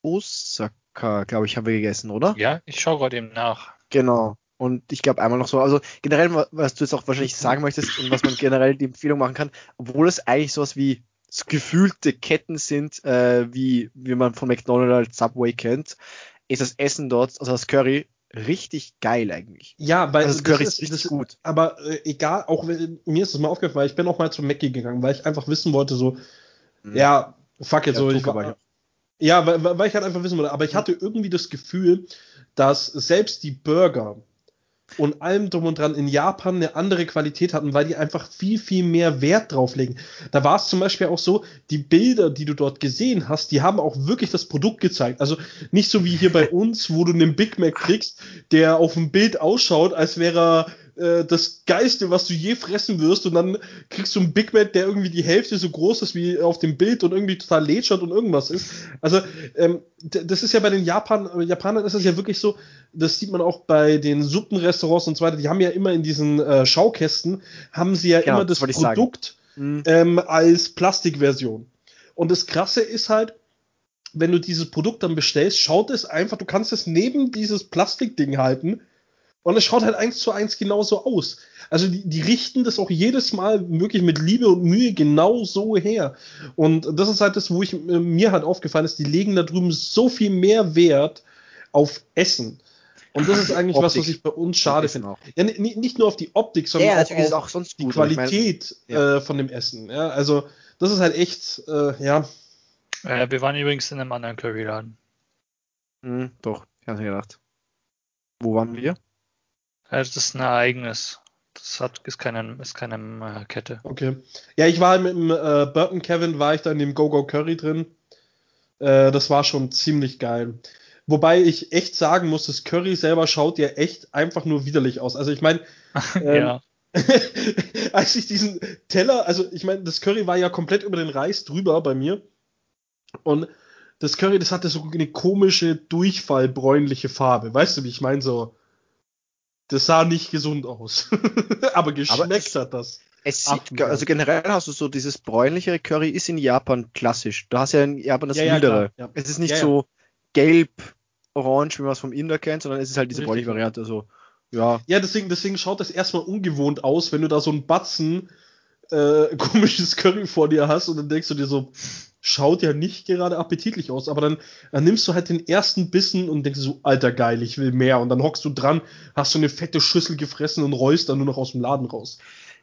Osaka, glaube ich, haben wir gegessen, oder? Ja, ich schaue gerade eben nach. Genau. Und ich glaube einmal noch so, also generell, was du jetzt auch wahrscheinlich sagen möchtest und was man generell die Empfehlung machen kann, obwohl es eigentlich sowas wie gefühlte Ketten sind, äh, wie, wie man von McDonald's Subway kennt, ist das Essen dort, also das Curry, richtig geil eigentlich. Ja, weil also das Curry ist richtig gut. Aber äh, egal, auch wenn, mir ist das mal aufgefallen, weil ich bin auch mal zum Mackie gegangen, weil ich einfach wissen wollte, so, mhm. ja, fuck it, ja, so, ich war, ja, weil, weil ich halt einfach wissen wollte, aber ich hatte irgendwie das Gefühl, dass selbst die Burger und allem drum und dran in Japan eine andere Qualität hatten, weil die einfach viel, viel mehr Wert drauf legen. Da war es zum Beispiel auch so, die Bilder, die du dort gesehen hast, die haben auch wirklich das Produkt gezeigt. Also nicht so wie hier bei uns, wo du einen Big Mac kriegst, der auf dem Bild ausschaut, als wäre er äh, das Geiste, was du je fressen wirst, und dann kriegst du einen Big Mac, der irgendwie die Hälfte so groß ist wie auf dem Bild und irgendwie total lätschert und irgendwas ist. Also, ähm, das ist ja bei den Japan Japanern ist es ja wirklich so, das sieht man auch bei den Suppenrestaurants und so weiter, die haben ja immer in diesen äh, Schaukästen, haben sie ja genau, immer das, Produkt mhm. ähm, als Plastikversion. Und das Krasse ist halt, wenn du dieses Produkt dann bestellst, schaut es einfach, du kannst es neben dieses Plastikding halten und es schaut halt eins zu eins genauso aus. Also die, die richten das auch jedes Mal wirklich mit Liebe und Mühe genau so her. Und das ist halt das, wo ich äh, mir halt aufgefallen ist, die legen da drüben so viel mehr Wert auf Essen. Und das ist eigentlich was, was ich bei uns schade finde. Ja, nicht nur auf die Optik, sondern ja, auch auf die Qualität ich mein, ja. äh, von dem Essen. Ja, also das ist halt echt, äh, ja. Äh, wir waren übrigens in einem anderen Curryladen. Hm, doch, ich hatte gedacht. Wo waren wir? Ja, das ist ein Ereignis. Das hat, ist keine, ist keine äh, Kette. Okay. Ja, ich war mit dem äh, Burton Kevin, war ich da in dem Go-Go Curry drin. Äh, das war schon ziemlich geil. Wobei ich echt sagen muss, das Curry selber schaut ja echt einfach nur widerlich aus. Also ich meine, ähm, ja. als ich diesen Teller, also ich meine, das Curry war ja komplett über den Reis drüber bei mir. Und das Curry, das hatte so eine komische, durchfallbräunliche Farbe. Weißt du, wie ich meine? So, das sah nicht gesund aus. Aber geschmeckt Aber hat das. Es sieht, also generell hast du so dieses bräunlichere Curry ist in Japan klassisch. Du hast ja in Japan das ja, mildere. Ja, ja. Es ist nicht so gelb, orange, wie man es vom Inder kennt, sondern es ist halt diese bräunliche Variante. So, ja. Ja, deswegen, deswegen schaut das erstmal ungewohnt aus, wenn du da so ein Batzen äh, komisches Curry vor dir hast und dann denkst du dir so, schaut ja nicht gerade appetitlich aus, aber dann, dann nimmst du halt den ersten Bissen und denkst so, alter geil, ich will mehr. Und dann hockst du dran, hast so eine fette Schüssel gefressen und rollst dann nur noch aus dem Laden raus.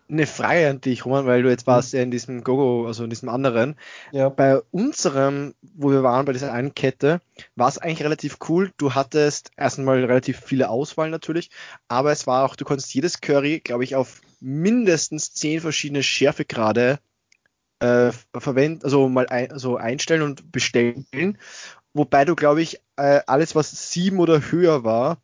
Eine Frage an dich, Roman, weil du jetzt warst ja in diesem Gogo, also in diesem anderen. Ja. Bei unserem, wo wir waren, bei dieser einen Kette, war es eigentlich relativ cool. Du hattest erstmal relativ viele Auswahl natürlich, aber es war auch, du konntest jedes Curry, glaube ich, auf mindestens zehn verschiedene Schärfegrade äh, verwenden, also mal ein, also einstellen und bestellen. Wobei du, glaube ich, äh, alles, was sieben oder höher war,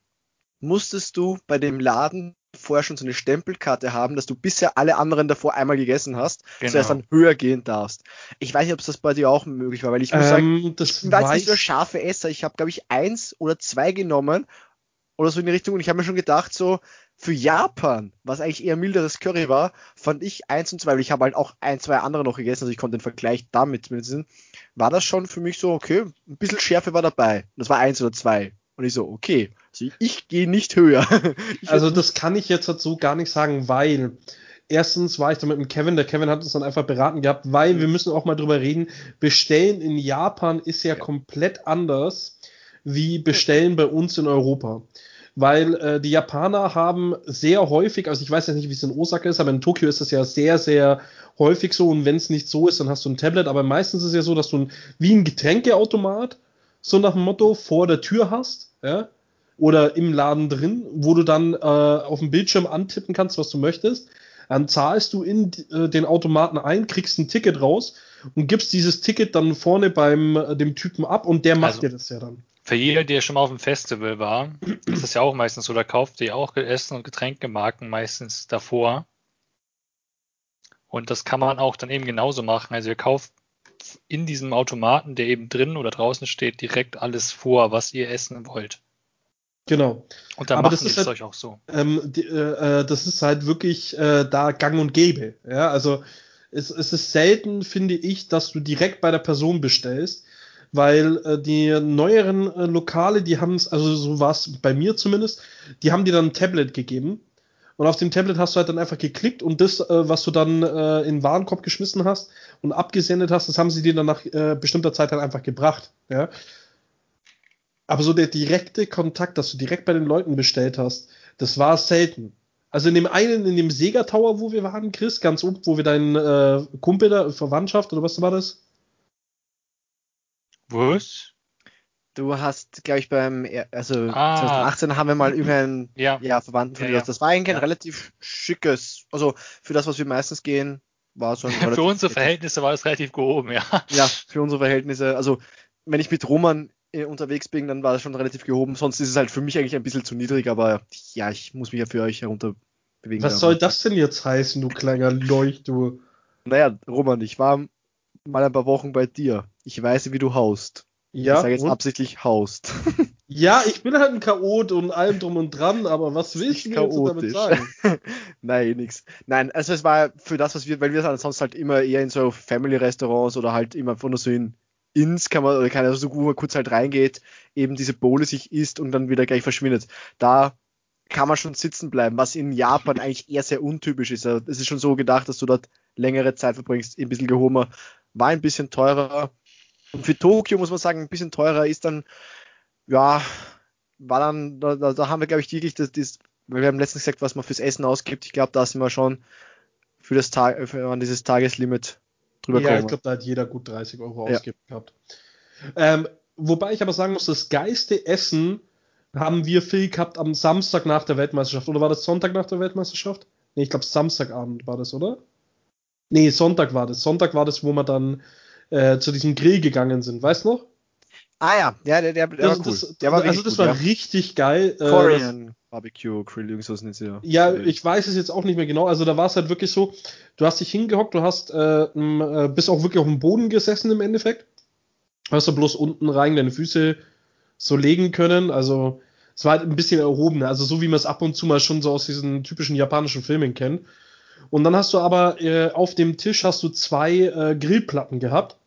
musstest du bei dem Laden vorher schon so eine Stempelkarte haben, dass du bisher alle anderen davor einmal gegessen hast, genau. zuerst dann höher gehen darfst. Ich weiß nicht, ob das bei dir auch möglich war, weil ich muss ähm, sagen, das ich jetzt nicht nur scharfe Esser, ich habe, glaube ich, eins oder zwei genommen oder so in die Richtung und ich habe mir schon gedacht, so, für Japan, was eigentlich eher milderes Curry war, fand ich eins und zwei, weil ich habe halt auch ein, zwei andere noch gegessen, also ich konnte den Vergleich damit sehen, war das schon für mich so, okay, ein bisschen Schärfe war dabei. Und das war eins oder zwei. Und ich so, okay, also ich gehe nicht höher. also das kann ich jetzt dazu gar nicht sagen, weil erstens war ich da mit dem Kevin, der Kevin hat uns dann einfach beraten gehabt, weil wir müssen auch mal drüber reden, bestellen in Japan ist ja, ja. komplett anders wie bestellen bei uns in Europa weil äh, die Japaner haben sehr häufig, also ich weiß jetzt nicht, wie es in Osaka ist, aber in Tokio ist das ja sehr, sehr häufig so und wenn es nicht so ist, dann hast du ein Tablet, aber meistens ist es ja so, dass du ein, wie ein Getränkeautomat so nach dem Motto vor der Tür hast, ja, oder im Laden drin, wo du dann äh, auf dem Bildschirm antippen kannst, was du möchtest. Dann zahlst du in äh, den Automaten ein, kriegst ein Ticket raus und gibst dieses Ticket dann vorne beim äh, dem Typen ab und der macht also, dir das ja dann. Für jeder, der schon mal auf dem Festival war, ist das ja auch meistens so, da kauft ihr auch Essen und Getränkemarken meistens davor. Und das kann man auch dann eben genauso machen. Also ihr kauft in diesem Automaten, der eben drin oder draußen steht, direkt alles vor, was ihr essen wollt. Genau. Und dann Aber machen das ist die es halt- euch auch so. Ähm, die, äh, äh, das ist halt wirklich äh, da gang und gäbe. Ja, also es, es ist selten, finde ich, dass du direkt bei der Person bestellst, weil äh, die neueren äh, Lokale, die haben es, also so war es bei mir zumindest, die haben dir dann ein Tablet gegeben. Und auf dem Tablet hast du halt dann einfach geklickt und das, äh, was du dann äh, in den Warenkorb geschmissen hast und abgesendet hast, das haben sie dir dann nach äh, bestimmter Zeit dann einfach gebracht. Ja. Aber so der direkte Kontakt, dass du direkt bei den Leuten bestellt hast, das war selten. Also in dem einen, in dem Sega Tower, wo wir waren, Chris, ganz oben, wo wir deinen äh, Kumpel da, Verwandtschaft oder was war das? Was? Du hast, glaube ich, beim, also Ah. 2018 haben wir mal irgendeinen Ja. ja, Verwandten von Ja, dir. ja. Das war eigentlich ein Ja. relativ schickes, also für das, was wir meistens gehen, war so ein Für unsere Verhältnisse war es relativ gehoben, ja. Ja, für unsere Verhältnisse. Also, wenn ich mit Roman äh, unterwegs bin, dann war das schon relativ gehoben. Sonst ist es halt für mich eigentlich ein bisschen zu niedrig, aber ja, ich muss mich ja für euch herunter bewegen. Was soll das denn jetzt heißen, du kleiner Leucht, du? Naja, Roman, ich war mal ein paar Wochen bei dir. Ich weiß, wie du haust. Ja, ich sage jetzt und? absichtlich haust. ja, ich bin halt ein Chaot und allem drum und dran, aber was willst du mir damit sagen? Nein, nix. Nein, also es war für das, was wir, weil wir sind sonst halt immer eher in so Family-Restaurants oder halt immer von so in Ins kann man, oder kann also so wo man kurz halt reingeht, eben diese Bowle sich isst und dann wieder gleich verschwindet. Da kann man schon sitzen bleiben, was in Japan eigentlich eher sehr untypisch ist. Also Es ist schon so gedacht, dass du dort längere Zeit verbringst, ein bisschen gehobener, war ein bisschen teurer. Und für Tokio muss man sagen, ein bisschen teurer ist dann, ja, war dann, da, da, haben wir, glaube ich, wirklich das, das, weil wir haben letztens gesagt, was man fürs Essen ausgibt. Ich glaube, da sind wir schon für das Tag, für, an dieses Tageslimit drüber Ja, ich gekommen. glaube, da hat jeder gut 30 Euro Ja. ausgegeben gehabt. Ähm, wobei ich aber sagen muss, das geilste Essen haben wir viel gehabt am Samstag nach der Weltmeisterschaft. Oder war das Sonntag nach der Weltmeisterschaft? Nee, ich glaube Samstagabend war das, oder? Nee, Sonntag war das. Sonntag war das, wo wir dann äh, zu diesem Grill gegangen sind. Weißt du noch? Ah ja, ja, der, der, der Das- war cool. das, der war also das gut, war ja. richtig geil. Äh, Korean Barbecue Grill, irgend sowas nicht so. ja, ich weiß es jetzt auch nicht mehr genau. Also da war es halt wirklich so, du hast dich hingehockt, du hast äh, äh, bist auch wirklich auf dem Boden gesessen im Endeffekt. Hast du bloß unten rein deine Füße so legen können. Also es war halt ein bisschen erhobener, also so wie man es ab und zu mal schon so aus diesen typischen japanischen Filmen kennt. Und dann hast du aber äh, auf dem Tisch hast du zwei äh, Grillplatten gehabt,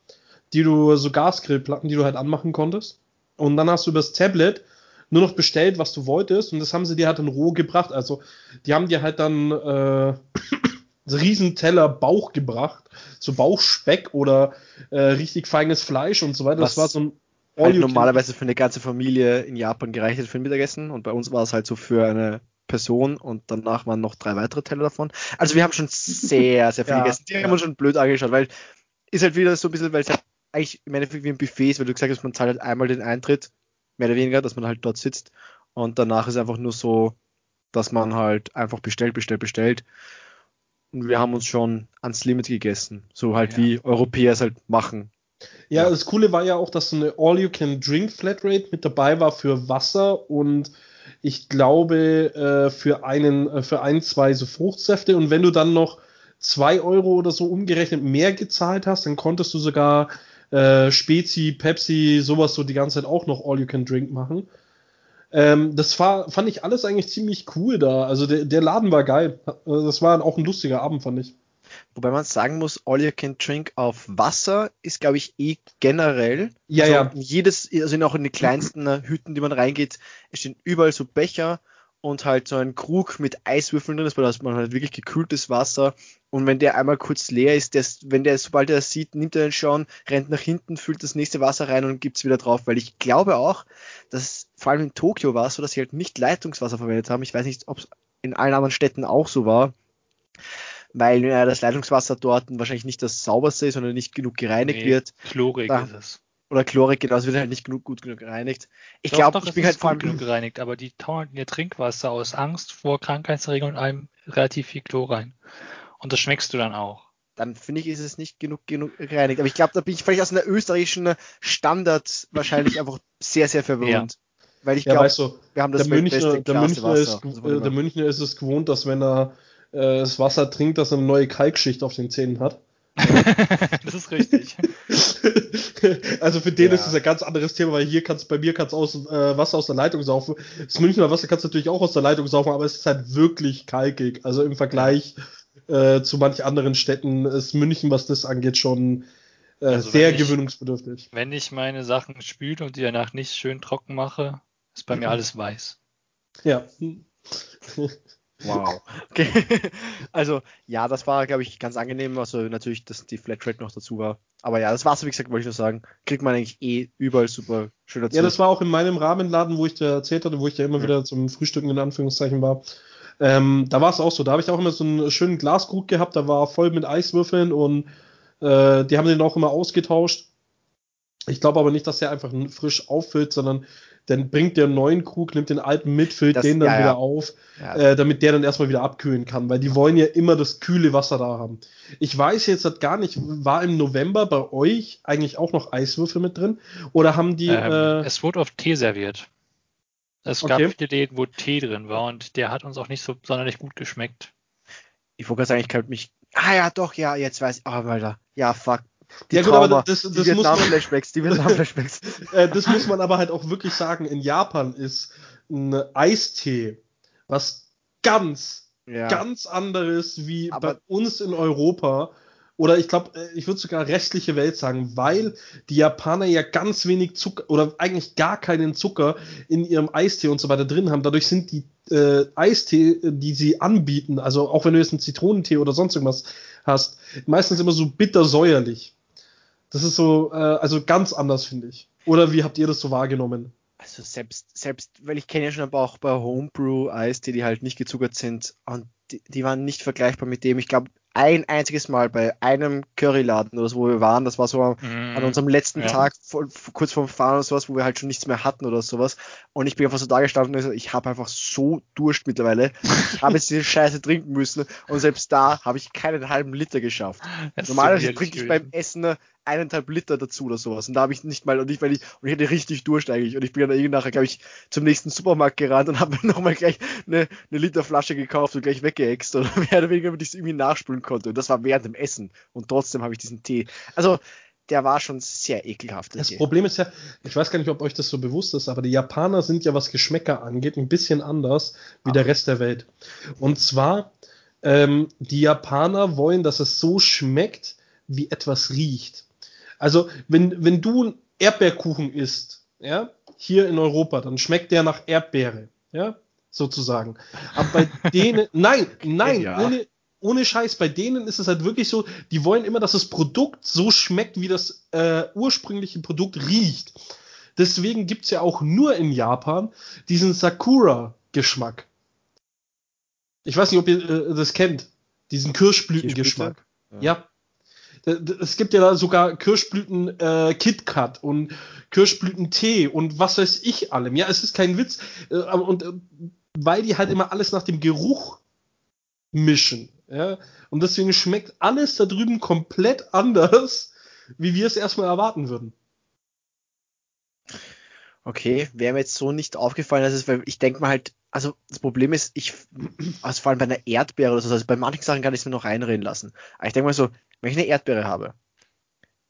die du so Gasgrillplatten, die du halt anmachen konntest. Und dann hast du übers Tablet nur noch bestellt, was du wolltest, und das haben sie dir halt dann roh gebracht. Also die haben dir halt dann äh, so Riesenteller Bauch gebracht, so Bauchspeck oder äh, richtig feines Fleisch und so weiter. Was das war so ein Halt normalerweise für eine ganze Familie in Japan gereicht hat für ein Mittagessen und bei uns war es halt so für eine Person und danach waren noch drei weitere Teller davon. Also wir haben schon sehr, sehr viel Ja, gegessen. Die ja. haben uns schon blöd angeschaut, weil ist halt wieder so ein bisschen, weil es halt eigentlich im Endeffekt wie ein Buffet ist, weil du gesagt hast, man zahlt halt einmal den Eintritt, mehr oder weniger, dass man halt dort sitzt und danach ist einfach nur so, dass man halt einfach bestellt, bestellt, bestellt. Und wir haben uns schon ans Limit gegessen. So halt Ja. wie Europäer es halt machen. Ja, Ja. das Coole war ja auch, dass so eine All-You-Can-Drink-Flatrate mit dabei war für Wasser und ich glaube äh, für einen, äh, für ein, zwei so Fruchtsäfte. Und wenn du dann noch zwei Euro oder so umgerechnet mehr gezahlt hast, dann konntest du sogar äh, Spezi, Pepsi, sowas so die ganze Zeit auch noch All-You-Can-Drink machen. Ähm, das war, fand ich alles eigentlich ziemlich cool da. Also der, der Laden war geil. Also Das war auch ein lustiger Abend, fand ich. Wobei man sagen muss, All You Can Drink auf Wasser ist, glaube ich, eh generell. Ja, also ja. Jedes, also in- auch in die kleinsten äh, Hütten, die man reingeht, es stehen überall so Becher und halt so ein Krug mit Eiswürfeln drin ist, weil da hat man halt wirklich gekühltes Wasser. Und wenn der einmal kurz leer ist, das, wenn der, sobald er das sieht, nimmt er den schon, rennt nach hinten, füllt das nächste Wasser rein und gibt's wieder drauf. Weil ich glaube auch, dass vor allem in Tokio war es so, dass sie halt nicht Leitungswasser verwendet haben. Ich weiß nicht, ob es in allen anderen Städten auch so war weil äh, das Leitungswasser dort wahrscheinlich nicht das sauberste ist, sondern nicht genug gereinigt Nee, wird. Chlorik Ah. ist es. Oder Chlorik, genau, es wird halt nicht genug, gut genug gereinigt. Ich glaube, ich bin halt vor gut genug allem. gereinigt, aber die tauen ihr Trinkwasser aus Angst vor Krankheitserregern und allem relativ viel Chlor rein. Und das schmeckst du dann auch. Dann finde ich, ist es nicht genug, genug gereinigt. Aber ich glaube, da bin ich vielleicht aus einer österreichischen Standard wahrscheinlich einfach sehr, sehr verwirrend. Ja. Weil ich ja, glaube, weißt du, wir haben das der Münchner, der Münchner, ist, äh, der Münchner ist es gewohnt, dass wenn er äh, das Wasser trinkt, dass er eine neue Kalkschicht auf den Zähnen hat. das ist richtig. also für den ja. ist es ein ganz anderes Thema, weil hier kannst bei mir kannst aus äh, Wasser aus der Leitung saufen. Das Münchner Wasser kannst du natürlich auch aus der Leitung saufen, aber es ist halt wirklich kalkig. Also im Vergleich äh, zu manchen anderen Städten ist München, was das angeht, schon äh, also sehr ich, gewöhnungsbedürftig. Wenn ich meine Sachen spüle und die danach nicht schön trocken mache, ist bei mir alles weiß. Ja. Wow. Okay. Also, ja, das war, glaube ich, ganz angenehm. Also, natürlich, dass die Flatrate noch dazu war. Aber ja, das war's, wie gesagt, wollte ich nur sagen. Kriegt man eigentlich eh überall super schön dazu. Ja, das war auch in meinem Rahmenladen, wo ich dir erzählt hatte, wo ich ja immer ja. wieder zum Frühstücken in Anführungszeichen war. Ähm, da war es auch so. Da habe ich auch immer so einen schönen Glaskrug gehabt, da war voll mit Eiswürfeln und äh, die haben den auch immer ausgetauscht. Ich glaube aber nicht, dass der einfach frisch auffüllt, sondern dann bringt der neuen Krug, nimmt den alten mit, füllt das, den dann ja, wieder ja. auf, ja. Äh, damit der dann erstmal wieder abkühlen kann, weil die wollen ja immer das kühle Wasser da haben. Ich weiß jetzt halt gar nicht, war im November bei euch eigentlich auch noch Eiswürfel mit drin? Oder haben die. Ähm, äh, es wurde auf Tee serviert. Es okay. gab viele Läden, wo Tee drin war und der hat uns auch nicht so sonderlich gut geschmeckt. Ich wollte sagen, ich könnte mich. Ah ja, doch, ja, jetzt weiß ich. Oh, Alter. Ja, fuck. Die ja gut, Trauma, aber das, das, das muss man, Flashbacks, die Flashbacks. äh, das muss man aber halt auch wirklich sagen. In Japan ist ein Eistee was ganz, ja. ganz anderes wie aber bei uns in Europa. Oder ich glaube, äh, ich würde sogar restliche Welt sagen, weil die Japaner ja ganz wenig Zucker oder eigentlich gar keinen Zucker in ihrem Eistee und so weiter drin haben. Dadurch sind die äh, Eistee, die sie anbieten, also auch wenn du jetzt einen Zitronentee oder sonst irgendwas hast, meistens immer so bitter-säuerlich. Das ist so, äh, also ganz anders, finde ich. Oder wie habt ihr das so wahrgenommen? Also selbst, selbst, weil ich kenne ja schon aber auch bei Homebrew Eis, die, halt nicht gezuckert sind und die, die waren nicht vergleichbar mit dem. Ich glaube, ein einziges Mal bei einem Curryladen oder so, wo wir waren, das war so mm, an unserem letzten ja. Tag, vor, kurz vorm Fahren oder sowas, wo wir halt schon nichts mehr hatten oder sowas. Und ich bin einfach so da gestanden und ich habe einfach so Durst mittlerweile. Ich habe jetzt diese Scheiße trinken müssen und selbst da habe ich keinen halben Liter geschafft. Normalerweise trinke ich beim Essen eineinhalb Liter dazu oder sowas. Und da habe ich nicht mal, und ich, weil ich, und ich hatte richtig Durst eigentlich. Und ich bin dann irgendwie nachher, glaube ich, zum nächsten Supermarkt gerannt und habe mir nochmal gleich eine, eine Liter Flasche gekauft und gleich weggeext oder mehr oder weniger, damit ich es irgendwie nachspülen konnte. Und das war während dem Essen. Und trotzdem habe ich diesen Tee. Also, der war schon sehr ekelhaft. Das Tee. Problem ist ja, ich weiß gar nicht, ob euch das so bewusst ist, aber die Japaner sind ja, was Geschmäcker angeht, ein bisschen anders wie ah. der Rest der Welt. Und zwar, ähm, die Japaner wollen, dass es so schmeckt, wie etwas riecht. Also, wenn, wenn du Erdbeerkuchen isst, ja, hier in Europa, dann schmeckt der nach Erdbeere, ja, sozusagen. Aber bei denen, nein, nein, ja. ohne, ohne Scheiß, bei denen ist es halt wirklich so, die wollen immer, dass das Produkt so schmeckt, wie das äh, ursprüngliche Produkt riecht. Deswegen gibt's ja auch nur in Japan diesen Sakura-Geschmack. Ich weiß nicht, ob ihr äh, das kennt. Diesen Kirschblütengeschmack. Ja. ja. Es gibt ja sogar Kirschblüten äh, KitKat und Kirschblüten-Tee und was weiß ich allem. Ja, es ist kein Witz. Äh, und äh, weil die halt immer alles nach dem Geruch mischen. Ja? Und deswegen schmeckt alles da drüben komplett anders, wie wir es erstmal erwarten würden. Okay, wäre mir jetzt so nicht aufgefallen, dass es, weil ich denke mal halt, also das Problem ist, ich, also vor allem bei einer Erdbeere oder so, also bei manchen Sachen kann ich es mir noch reinreden lassen. Aber ich denke mal so, wenn ich eine Erdbeere habe,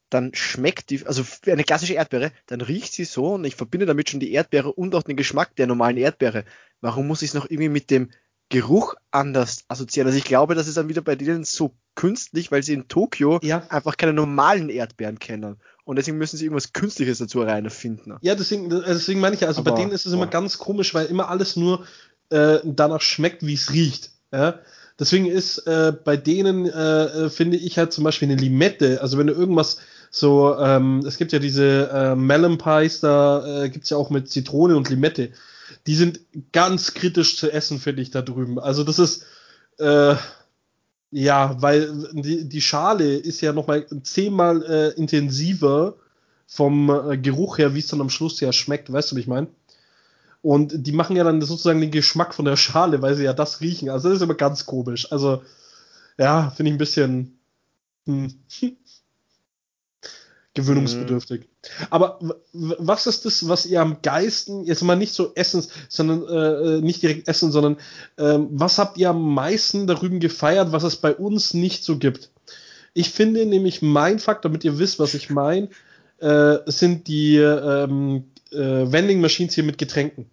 dann schmeckt die, also eine klassische Erdbeere, dann riecht sie so und ich verbinde damit schon die Erdbeere und auch den Geschmack der normalen Erdbeere. Warum muss ich es noch irgendwie mit dem Geruch anders assoziieren? Also ich glaube, das ist dann wieder bei denen so künstlich, weil sie in Tokio ja. einfach keine normalen Erdbeeren kennen. Und deswegen müssen sie irgendwas Künstliches dazu rein erfinden. Ja, deswegen, deswegen meine ich ja, also Aber, bei denen ist es immer boah. ganz komisch, weil immer alles nur äh, danach schmeckt, wie es riecht. Ja? Deswegen ist äh, bei denen, äh, äh, finde ich halt zum Beispiel eine Limette, also wenn du irgendwas so, ähm, es gibt ja diese äh, Melon Pies, da äh, gibt's ja auch mit Zitrone und Limette. Die sind ganz kritisch zu essen, finde ich, da drüben. Also das ist, äh, ja, weil die, die Schale ist ja nochmal zehnmal äh, intensiver vom äh, Geruch her, wie es dann am Schluss ja schmeckt, weißt du, wie ich meine? Und die machen ja dann sozusagen den Geschmack von der Schale, weil sie ja das riechen. Also das ist immer ganz komisch. Also, ja, finde ich ein bisschen. Hm. gewöhnungsbedürftig. Mhm. Aber was ist das, was ihr am geisten, jetzt mal nicht so essen, sondern äh, äh, nicht direkt essen, sondern äh, was habt ihr am meisten darüber gefeiert, was es bei uns nicht so gibt? Ich finde nämlich mein Fakt, damit ihr wisst, was ich meine, äh, sind die ähm, äh, Vending Machines hier mit Getränken.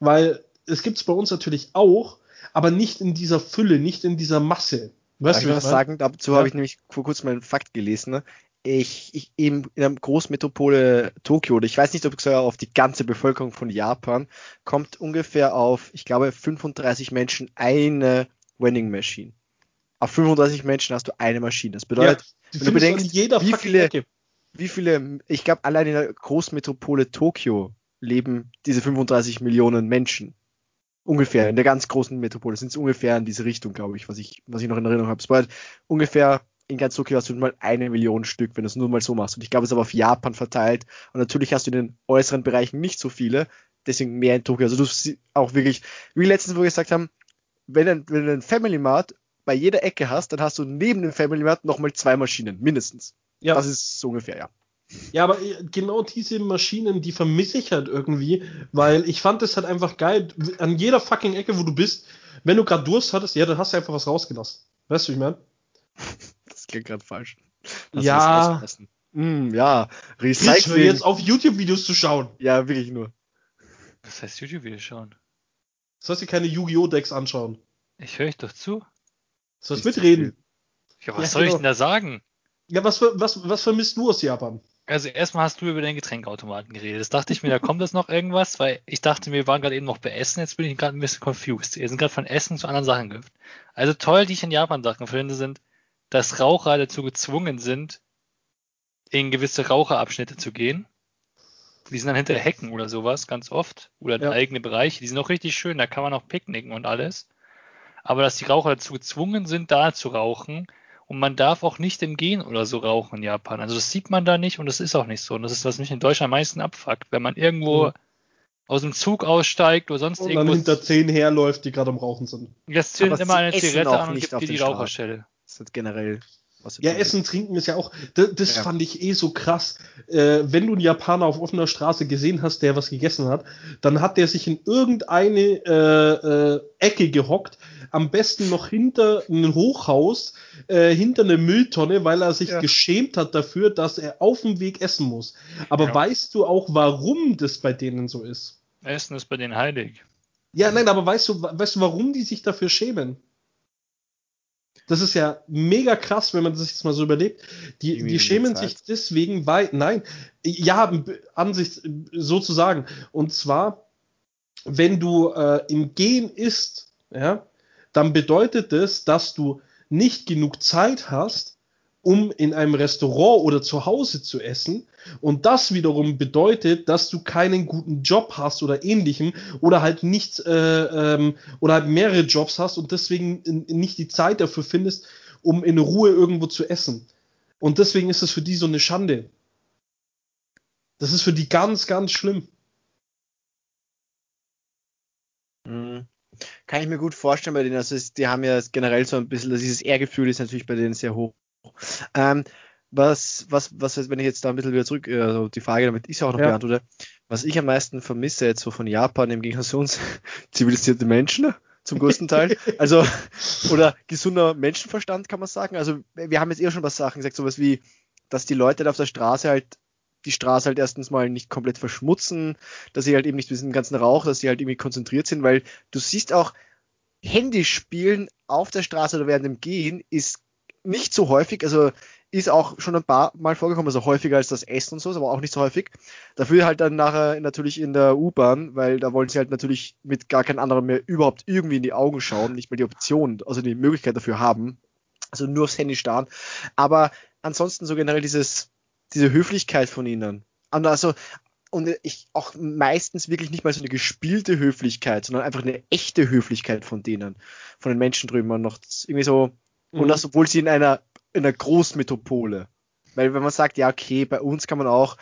Weil es gibt es bei uns natürlich auch, aber nicht in dieser Fülle, nicht in dieser Masse. Weißt Darf ich was sagen? Dazu ja. habe ich nämlich vor kurzem einen Fakt gelesen. Ne? Ich, ich eben in der Großmetropole Tokio, ich weiß nicht, ob es auf die ganze Bevölkerung von Japan, kommt ungefähr auf, ich glaube, 35 Menschen eine Vending Machine. Auf 35 Menschen hast du eine Maschine. Das bedeutet, ja, wenn du bedenkst, wie viele, wie viele, ich glaube, allein in der Großmetropole Tokio leben diese 35 Millionen Menschen. Ungefähr, in der ganz großen Metropole sind es ungefähr in diese Richtung, glaube ich, was ich, was ich noch in Erinnerung habe. Es bedeutet ungefähr in ganz Tokio hast du mal eine Million Stück, wenn du es nur mal so machst. Und ich glaube, es ist aber auf Japan verteilt. Und natürlich hast du in den äußeren Bereichen nicht so viele, deswegen mehr in Tokio. Also du auch wirklich, wie letztens, wo wir gesagt haben, wenn, ein, wenn du einen Family Mart bei jeder Ecke hast, dann hast du neben dem Family Mart nochmal zwei Maschinen, mindestens. Ja. Das ist so ungefähr, ja. Ja, aber äh, genau diese Maschinen, die vermisse ich halt irgendwie, weil ich fand es halt einfach geil. An jeder fucking Ecke, wo du bist, wenn du gerade Durst hattest, ja, dann hast du einfach was rausgelassen. Weißt du, ich meine? Klingt gerade falsch. Lass ja. Mm, ja, Recycling. Ich jetzt auf YouTube-Videos zu schauen. Ja, wirklich nur. Was heißt YouTube-Videos schauen? Sollst du keine Yu-Gi-Oh! Decks anschauen? Ich höre ich doch zu. Sollst mitreden. Ja, was ja, soll genau. ich denn da sagen? Ja, was, was, was vermisst du aus Japan? Also erstmal hast du über den Getränkautomaten geredet. Das dachte ich mir, da kommt jetzt noch irgendwas, weil ich dachte, wir waren gerade eben noch bei Essen, jetzt bin ich gerade ein bisschen confused. Wir sind gerade von Essen zu anderen Sachen gehüpft. Also toll, die ich in Japan Sachen finde, sind dass Raucher dazu gezwungen sind, in gewisse Raucherabschnitte zu gehen. Die sind dann hinter Hecken oder sowas, ganz oft. Oder ja. eigene Bereiche. Die sind auch richtig schön, da kann man auch picknicken und alles. Aber dass die Raucher dazu gezwungen sind, da zu rauchen. Und man darf auch nicht im Gehen oder so rauchen in Japan. Also das sieht man da nicht und das ist auch nicht so. Und das ist, was mich in Deutschland am meisten abfuckt. Wenn man irgendwo mhm. aus dem Zug aussteigt oder sonst und irgendwas. Und dann hinter zehn herläuft, die gerade am Rauchen sind. Jetzt zündet immer eine Zigarette an und gibt dir die Raucherstelle. Das ist generell. Was ja, Essen, Trinken ist ja auch, das, das ja. fand ich eh so krass. Äh, wenn du einen Japaner auf offener Straße gesehen hast, der was gegessen hat, dann hat der sich in irgendeine äh, äh, Ecke gehockt, am besten noch hinter ein Hochhaus, äh, hinter eine Mülltonne, weil er sich ja. geschämt hat dafür, dass er auf dem Weg essen muss. Aber ja. weißt du auch, warum das bei denen so ist? Essen ist bei denen heilig. Ja, nein, aber weißt du, weißt du, warum die sich dafür schämen? Das ist ja mega krass, wenn man sich das mal so überlegt. Die, die schämen sich deswegen, weil, nein, ja, Ansicht sozusagen. Und zwar, wenn du äh, im Gehen isst, ja, dann bedeutet das, dass du nicht genug Zeit hast, um in einem Restaurant oder zu Hause zu essen. Und das wiederum bedeutet, dass du keinen guten Job hast oder ähnlichem oder halt nicht äh, ähm, oder halt mehrere Jobs hast und deswegen nicht die Zeit dafür findest, um in Ruhe irgendwo zu essen. Und deswegen ist es für die so eine Schande. Das ist für die ganz, ganz schlimm. Mhm. Kann ich mir gut vorstellen bei denen. Also die haben ja generell so ein bisschen, also dieses Ehrgefühl ist natürlich bei denen sehr hoch. Ähm, was, was, was, wenn ich jetzt da ein bisschen wieder zurück, also die Frage, damit ich es auch noch ja. beantworte, was ich am meisten vermisse jetzt so von Japan im Gegensatz zu uns, zivilisierte Menschen zum größten Teil. Also, oder gesunder Menschenverstand kann man sagen. Also, wir haben jetzt eher schon was Sachen gesagt, sowas wie, dass die Leute auf der Straße halt die Straße halt erstens mal nicht komplett verschmutzen, dass sie halt eben nicht mit diesem ganzen Rauch, dass sie halt irgendwie konzentriert sind, weil du siehst auch, Handyspielen auf der Straße oder während dem Gehen ist nicht so häufig, also ist auch schon ein paar Mal vorgekommen, also häufiger als das Essen und so, aber auch nicht so häufig. Dafür halt dann nachher natürlich in der U-Bahn, weil da wollen sie halt natürlich mit gar keinem anderen mehr überhaupt irgendwie in die Augen schauen, nicht mal die Option, also die Möglichkeit dafür haben. Also nur aufs Handy starren. Aber ansonsten so generell dieses, diese Höflichkeit von ihnen. Also, und ich auch meistens wirklich nicht mal so eine gespielte Höflichkeit, sondern einfach eine echte Höflichkeit von denen, von den Menschen drüben. Und noch irgendwie so, und mhm. das, obwohl sie in einer, in einer Großmetropole. Weil wenn man sagt, ja, okay, bei uns kann man auch,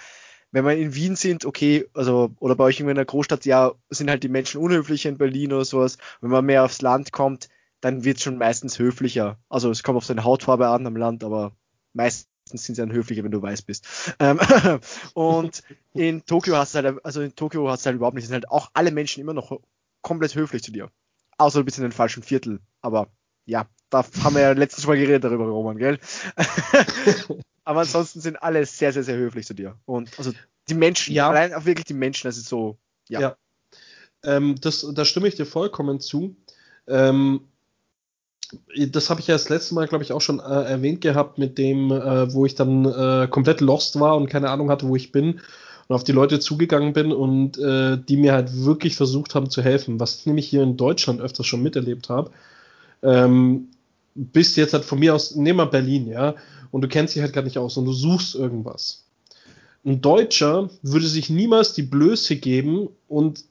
wenn wir in Wien sind, okay, also, oder bei euch in einer Großstadt, ja, sind halt die Menschen unhöflicher in Berlin oder sowas. Wenn man mehr aufs Land kommt, dann wird es schon meistens höflicher. Also es kommt auf seine Hautfarbe an am Land, aber meistens meistens sind sie dann höflicher, wenn du weiß bist. Ähm, und in Tokio hast du halt, also in Tokio hast du halt überhaupt nicht, sind halt auch alle Menschen immer noch komplett höflich zu dir. Außer du bist in den falschen Viertel. Aber ja, da haben wir ja letztens mal geredet darüber, Roman, gell? Aber ansonsten sind alle sehr, sehr, sehr höflich zu dir. Und also die Menschen, ja. allein auch wirklich die Menschen, das ist so, ja. ja. Ähm, das, da stimme ich dir vollkommen zu. Ähm, das habe ich ja das letzte Mal, glaube ich, auch schon äh, erwähnt gehabt, mit dem, äh, wo ich dann äh, komplett lost war und keine Ahnung hatte, wo ich bin und auf die Leute zugegangen bin und äh, die mir halt wirklich versucht haben zu helfen, was ich nämlich hier in Deutschland öfters schon miterlebt habe. Ähm, bist jetzt halt von mir aus, nehmen wir Berlin, ja, und du kennst dich halt gar nicht aus und du suchst irgendwas. Ein Deutscher würde sich niemals die Blöße geben und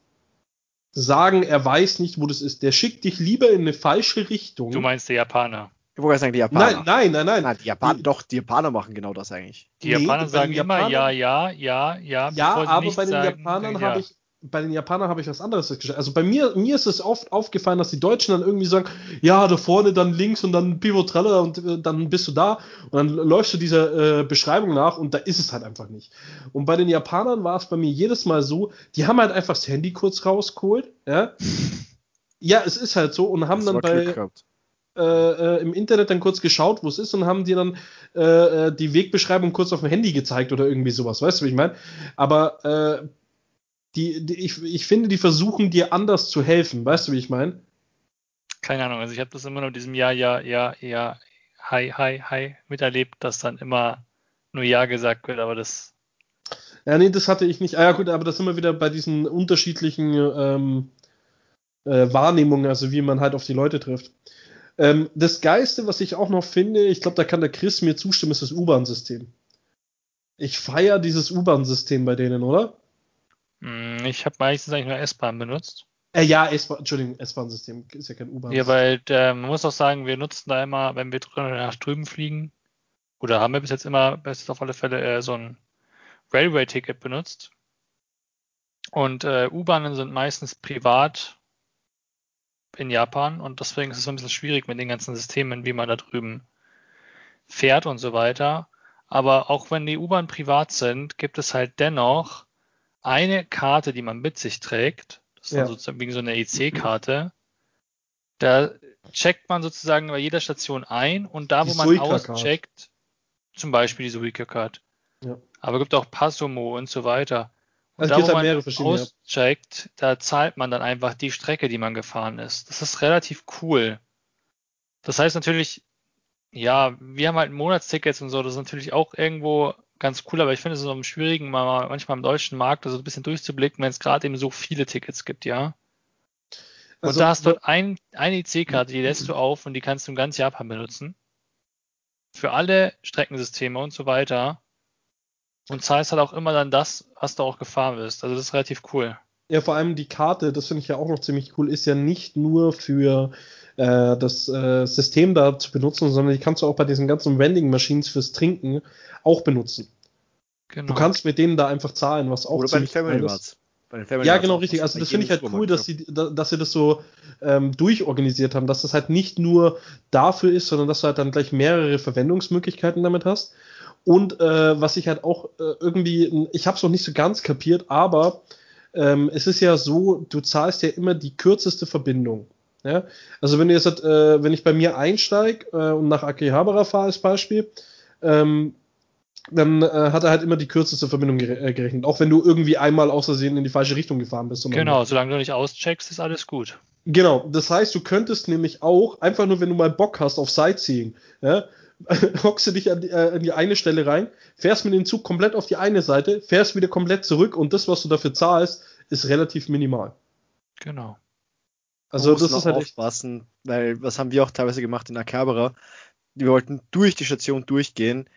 sagen, er weiß nicht, wo das ist. Der schickt dich lieber in eine falsche Richtung. Du meinst der Japaner? Ich wollte sagen, die Japaner. Nein, nein, nein, nein. nein die Japaner, die, doch, die Japaner machen genau das eigentlich. Die Japaner nee, sagen immer ja, ja, ja, ja. Ja, aber bei den sagen, Japanern ja. habe ich, bei den Japanern habe ich was anderes festgestellt. Also bei mir, mir ist es oft aufgefallen, dass die Deutschen dann irgendwie sagen, ja, da vorne, dann links und dann Pivotrelle und äh, dann bist du da und dann läufst du dieser äh, Beschreibung nach und da ist es halt einfach nicht. Und bei den Japanern war es bei mir jedes Mal so, die haben halt einfach das Handy kurz rausgeholt, ja. ja, es ist halt so und haben das dann bei äh, äh, im Internet dann kurz geschaut, wo es ist und haben dir dann äh, äh, die Wegbeschreibung kurz auf dem Handy gezeigt oder irgendwie sowas, weißt du, wie ich meine? Aber die, die, ich, ich finde, die versuchen dir anders zu helfen. Weißt du, wie ich meine? Keine Ahnung, also ich habe das immer nur in diesem Jahr, ja, ja, ja, hi, hi, hi miterlebt, dass dann immer nur Ja gesagt wird, aber das. Ja, nee, das hatte ich nicht. Ah ja, gut, aber das sind wir wieder bei diesen unterschiedlichen ähm, äh, Wahrnehmungen, also wie man halt auf die Leute trifft. Ähm, das Geiste, was ich auch noch finde, ich glaube, da kann der Chris mir zustimmen, ist das U-Bahn-System. Ich feiere dieses U-Bahn-System bei denen, oder? Hm, ich habe meistens eigentlich nur S-Bahn benutzt. Äh, ja, S-Bahn, Entschuldigung, S-Bahn-System ist ja kein U-Bahn. Ja, weil äh, man muss auch sagen, wir nutzen da immer, wenn wir nach drüben fliegen, oder haben wir bis jetzt immer, bis jetzt auf alle Fälle, äh, so ein Railway-Ticket benutzt. Und äh, U-Bahnen sind meistens privat in Japan und deswegen ist es so ein bisschen schwierig mit den ganzen Systemen, wie man da drüben fährt und so weiter. Aber auch wenn die U-Bahn privat sind, gibt es halt dennoch eine Karte, die man mit sich trägt, das ist ja. dann sozusagen so eine EC-Karte, da checkt man sozusagen bei jeder Station ein und da, die wo man auscheckt, zum Beispiel die Suica-Card. Ja. Aber gibt auch Passomo und so weiter. Und also da, wo man auscheckt, da zahlt man dann einfach die Strecke, die man gefahren ist. Das ist relativ cool. Das heißt natürlich, ja, wir haben halt Monatstickets und so, das ist natürlich auch irgendwo ganz cool, aber ich finde es so schwierigen, mal, manchmal im deutschen Markt also ein bisschen durchzublicken, wenn es gerade eben so viele Tickets gibt, ja. Und also, da hast du ein, eine IC-Karte, die lässt du auf und die kannst du in ganz Japan benutzen. Für alle Streckensysteme und so weiter. Und zahlst halt auch immer dann das, was du auch gefahren bist. Also das ist relativ cool. Ja, vor allem die Karte, das finde ich ja auch noch ziemlich cool, ist ja nicht nur für äh, das äh, System da zu benutzen, sondern die kannst du auch bei diesen ganzen Vending Machines fürs Trinken auch benutzen. Genau. Du kannst mit denen da einfach zahlen, was auch Oder bei den Family Marts. Ja, genau, richtig. Also das finde ich halt cool, dass sie, dass sie das so ähm, durchorganisiert haben, dass das halt nicht nur dafür ist, sondern dass du halt dann gleich mehrere Verwendungsmöglichkeiten damit hast. Und äh, was ich halt auch äh, irgendwie, ich habe es noch nicht so ganz kapiert, aber ähm, es ist ja so, du zahlst ja immer die kürzeste Verbindung. Ja? Also wenn du jetzt, äh, wenn ich bei mir einsteige äh, und nach Akihabara fahre als Beispiel, ähm, dann äh, hat er halt immer die kürzeste Verbindung gere äh, gerechnet, auch wenn du irgendwie einmal außersehen in die falsche Richtung gefahren bist. Genau, solange du nicht auscheckst, ist alles gut. Genau, das heißt, du könntest nämlich auch, einfach nur wenn du mal Bock hast auf Sightseeing, ja, hockst du dich an die, äh, an die eine Stelle rein, fährst mit dem Zug komplett auf die eine Seite, fährst wieder komplett zurück und das, was du dafür zahlst, ist relativ minimal. Genau. Also das ist halt aufpassen, weil was haben wir auch teilweise gemacht in Akabara? Wir wollten durch die Station durchgehen.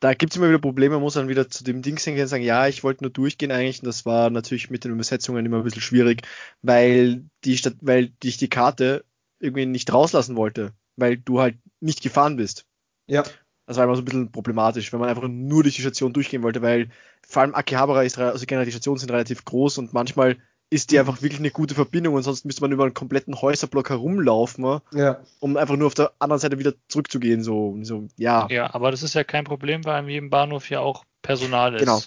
Da gibt es immer wieder Probleme, man muss dann wieder zu dem Ding hingehen und sagen, ja, ich wollte nur durchgehen eigentlich. Und das war natürlich mit den Übersetzungen immer ein bisschen schwierig, weil die Stadt, weil ich die Karte irgendwie nicht rauslassen wollte, weil du halt nicht gefahren bist. Ja. Das war immer so ein bisschen problematisch, wenn man einfach nur durch die Station durchgehen wollte, weil vor allem Akihabara ist, also generell die Stationen sind relativ groß und manchmal ist die einfach wirklich eine gute Verbindung und sonst müsste man über einen kompletten Häuserblock herumlaufen, ja. um einfach nur auf der anderen Seite wieder zurückzugehen. So, so, ja. Ja, aber das ist ja kein Problem, weil an jedem Bahnhof ja auch Personal ist. Genau.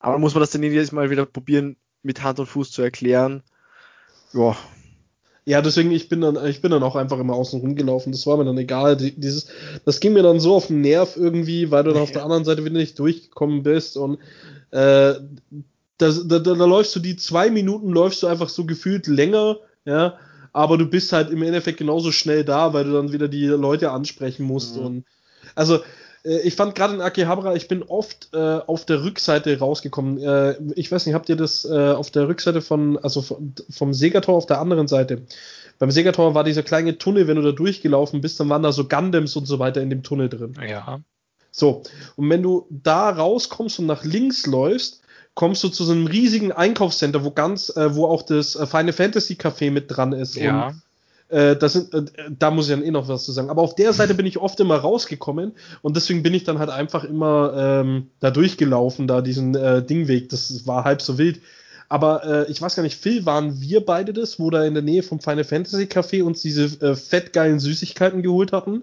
Aber muss man das dann jedes Mal wieder probieren, mit Hand und Fuß zu erklären? Ja. Ja, deswegen, ich bin dann, ich bin dann auch einfach immer außen rumgelaufen. Das war mir dann egal. Dieses, das ging mir dann so auf den Nerv irgendwie, weil du dann auf der anderen Seite wieder nicht durchgekommen bist und äh, da, da, da, läufst du die zwei Minuten, läufst du einfach so gefühlt länger, ja, aber du bist halt im Endeffekt genauso schnell da, weil du dann wieder die Leute ansprechen musst. Mhm. Und also äh, ich fand gerade in Akihabara, ich bin oft äh, auf der Rückseite rausgekommen. Äh, ich weiß nicht, habt ihr das äh, auf der Rückseite von, also vom Segator auf der anderen Seite? Beim Segator war dieser kleine Tunnel, wenn du da durchgelaufen bist, dann waren da so Gundams und so weiter in dem Tunnel drin. Ja. So, und wenn du da rauskommst und nach links läufst, kommst du zu so einem riesigen Einkaufscenter, wo ganz, äh, wo auch das äh, Final Fantasy Café mit dran ist. Ja. Und, äh, das sind, äh, da muss ich dann eh noch was zu sagen. Aber auf der Seite bin ich oft immer rausgekommen und deswegen bin ich dann halt einfach immer ähm, da durchgelaufen, da diesen äh, Dingweg. Das war halb so wild. Aber äh, ich weiß gar nicht, Phil, waren wir beide das, wo da in der Nähe vom Final Fantasy Café uns diese äh, fettgeilen Süßigkeiten geholt hatten?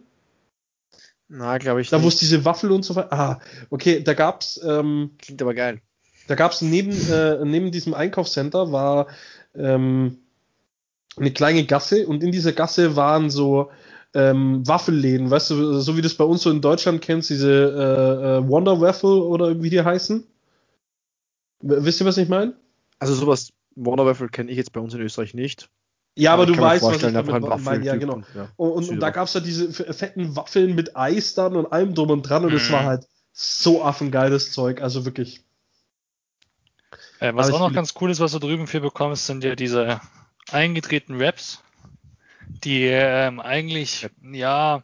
Na, glaube ich. Da, wo es diese Waffel und so weiter. Ah, okay, da gab's. Ähm, Klingt aber geil. Da gab es neben, äh, neben diesem Einkaufscenter war ähm, eine kleine Gasse und in dieser Gasse waren so ähm, Waffelläden, weißt du, so wie du das bei uns so in Deutschland kennst, diese äh, äh, Wonder Waffle oder wie die heißen. Wisst ihr, was ich meine? Also sowas, Wonder Waffle kenne ich jetzt bei uns in Österreich nicht. Ja, aber, aber du weißt, was ich damit meine. Ja, genau. Ja, und, und, und da gab es ja diese fetten Waffeln mit Eis dann und allem drum und dran und es mhm. war halt so affengeiles Zeug, also wirklich. Äh, was auch noch ganz cool ist, was du drüben für bekommst, sind ja diese eingedrehten Raps, die ähm, eigentlich, ja,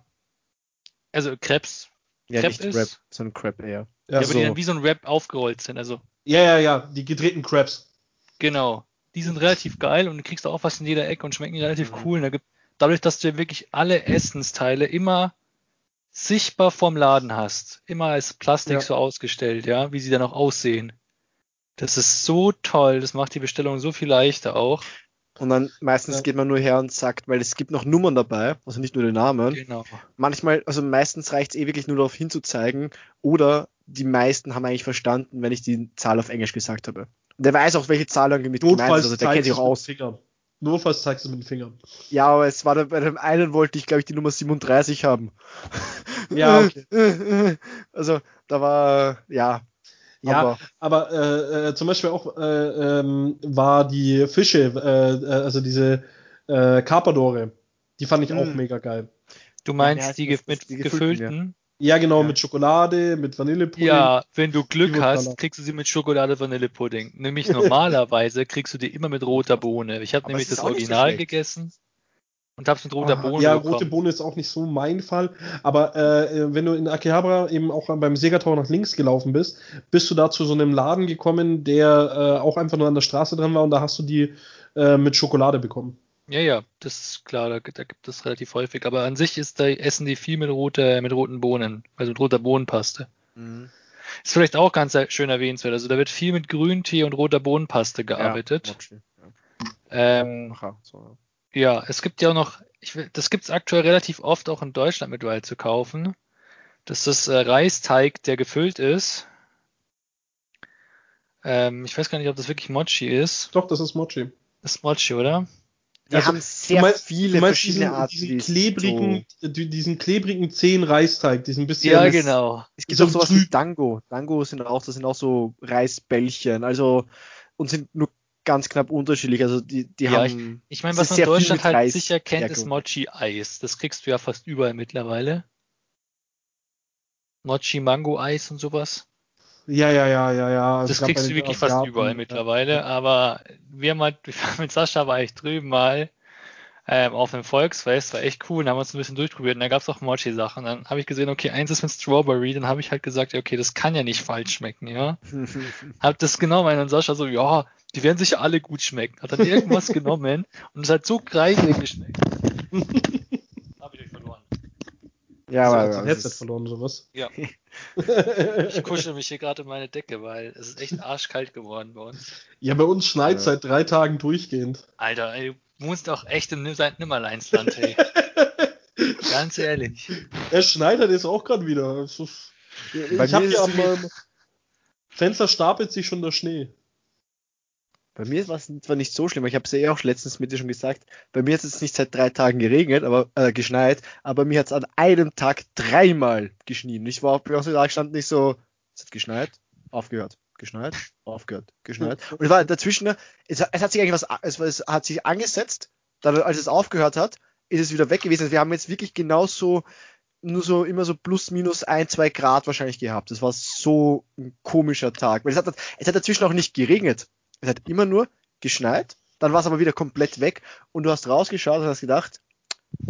also Krebs. Ja, Crepe nicht ist. Rap, sondern Crepe eher. Ja, ja so. aber die dann wie so ein Rap aufgerollt sind, also. Ja, ja, ja, die gedrehten Crabs. Genau. Die sind relativ geil und du kriegst auch was in jeder Ecke und schmecken relativ mhm. cool. Da gibt, dadurch, dass du wirklich alle Essensteile immer sichtbar vom Laden hast, immer als Plastik ja. so ausgestellt, ja, wie sie dann auch aussehen. Das ist so toll, das macht die Bestellung so viel leichter auch. Und dann meistens ja. geht man nur her und sagt, weil es gibt noch Nummern dabei, also nicht nur den Namen. Genau. Manchmal, also meistens reicht es eh wirklich nur darauf hinzuzeigen oder die meisten haben eigentlich verstanden, wenn ich die Zahl auf Englisch gesagt habe. Und der weiß auch, welche Zahl mit gemeint ist, also der kennt sich auch aus. Notfalls zeigst du mit den Fingern. Ja, aber es war bei dem einen wollte ich, glaube ich, die Nummer 37 haben. Ja, okay. Also, da war, ja, ja, aber, aber äh, äh, zum Beispiel auch äh, ähm, war die Fische, äh, äh also diese äh, Carpadore, die fand ich auch hm. mega geil. Du meinst ja, die das, mit die gefüllten? Ja. ja, genau, ja. mit Schokolade, mit Vanillepudding. Ja, wenn du Glück hast, kriegst du sie mit Schokolade Vanillepudding. Nämlich normalerweise kriegst du die immer mit roter Bohne. Ich habe nämlich das Original so gegessen und hab's mit roter Bohne Ja, bekommen. rote Bohne ist auch nicht so mein Fall. Aber äh, wenn du in Akihabara eben auch beim Segator nach links gelaufen bist, bist du da zu so einem Laden gekommen, der äh, auch einfach nur an der Straße dran war und da hast du die äh, mit Schokolade bekommen. Ja, ja, das ist klar, da, da, gibt es relativ häufig. Aber an sich ist da essen die viel mit, rote, mit roten Bohnen, also mit roter Bohnenpaste. Mhm. Ist vielleicht auch ganz schön erwähnenswert. Also da wird viel mit Grüntee und roter Bohnenpaste gearbeitet. Ja, ja. Ähm, Aha, so. Ja, es gibt ja auch noch, ich will, das gibt es aktuell relativ oft auch in Deutschland mittlerweile zu kaufen. Das ist äh, Reisteig, der gefüllt ist. Ähm, ich weiß gar nicht, ob das wirklich Mochi ist. Doch, das ist Mochi. Das ist Mochi, oder? Wir also, haben sehr meinst, viele verschiedene diesen, Arten. Diesen klebrigen, so. diesen klebrigen zähen Reisteig, diesen bisschen. Ja, genau. Es gibt so auch sowas wie Dango. Dango sind auch, das sind auch so Reisbällchen. Also, und sind nur ganz knapp unterschiedlich. Also die, die ja, haben. Ich, ich meine, was man in Deutschland halt Reis sicher kennt, ist Mochi-Eis. Das kriegst du ja fast überall mittlerweile. Mochi Mango Eis und sowas. Ja, ja, ja, ja, ja. Das kriegst du wirklich fast überall ja. mittlerweile, aber wir mal, mit Sascha war ich drüben mal ähm, auf einem Volksfest, war echt cool, dann haben wir uns ein bisschen durchprobiert und da gab es auch Mochi-Sachen. Dann habe ich gesehen, okay, eins ist mit Strawberry, dann habe ich halt gesagt, okay, das kann ja nicht falsch schmecken, ja. hab das genommen und Sascha so, ja, die werden sicher alle gut schmecken. Hat dann irgendwas genommen und es hat so kreisig geschmeckt. Hab ich euch verloren. Ja, aber. Hat Headset verloren, sowas? Ja. ich kuschel mich hier gerade in meine Decke, weil es ist echt arschkalt geworden bei uns. Ja, bei uns schneit ja. seit drei Tagen durchgehend. Alter, ey, du wohnst doch echt im Nimmerleinsland, hey. Ganz ehrlich. Er schneit halt jetzt auch gerade wieder. Ist, ich habe hier am Fenster stapelt sich schon der Schnee. Bei mir war es zwar nicht so schlimm, ich habe es ja eh auch letztens mit dir schon gesagt. Bei mir hat es nicht seit drei Tagen geregnet, aber äh, geschneit, aber mir hat es an einem Tag dreimal geschnien. Ich war auch bei uns da stand nicht so, es hat geschneit, aufgehört, geschneit, aufgehört, geschneit. Und es war dazwischen, es, es hat sich eigentlich was, es, es, hat sich angesetzt, dann als es aufgehört hat, ist es wieder weg gewesen. Wir haben jetzt wirklich genauso nur so immer so plus minus ein, zwei Grad wahrscheinlich gehabt. Das war so ein komischer Tag. Weil es hat, es hat dazwischen auch nicht geregnet. Es hat immer nur geschneit, dann war es aber wieder komplett weg und du hast rausgeschaut und hast gedacht,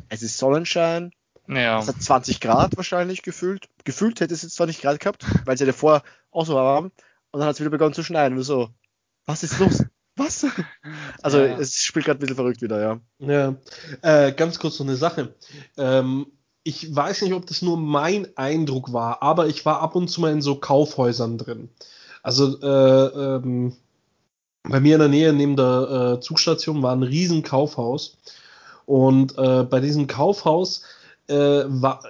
es ist Sonnenschein, ja. es hat 20 Grad wahrscheinlich gefühlt. Gefühlt hätte es jetzt 20 Grad gehabt, weil es ja davor auch so warm und dann hat es wieder begonnen zu schneien und so, was ist los? Was? Also ja. es spielt gerade ein bisschen verrückt wieder, ja. Ja, äh, ganz kurz noch eine Sache. Ähm, ich weiß nicht, ob das nur mein Eindruck war, aber ich war ab und zu mal in so Kaufhäusern drin. Also äh, ähm, bei mir in der Nähe neben der äh, Zugstation war ein riesen Kaufhaus. Und äh, bei diesem Kaufhaus äh, war,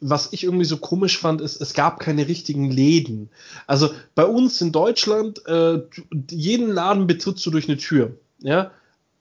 was ich irgendwie so komisch fand, ist, es gab keine richtigen Läden. Also bei uns in Deutschland, äh, jeden Laden betrittst du durch eine Tür. Ja.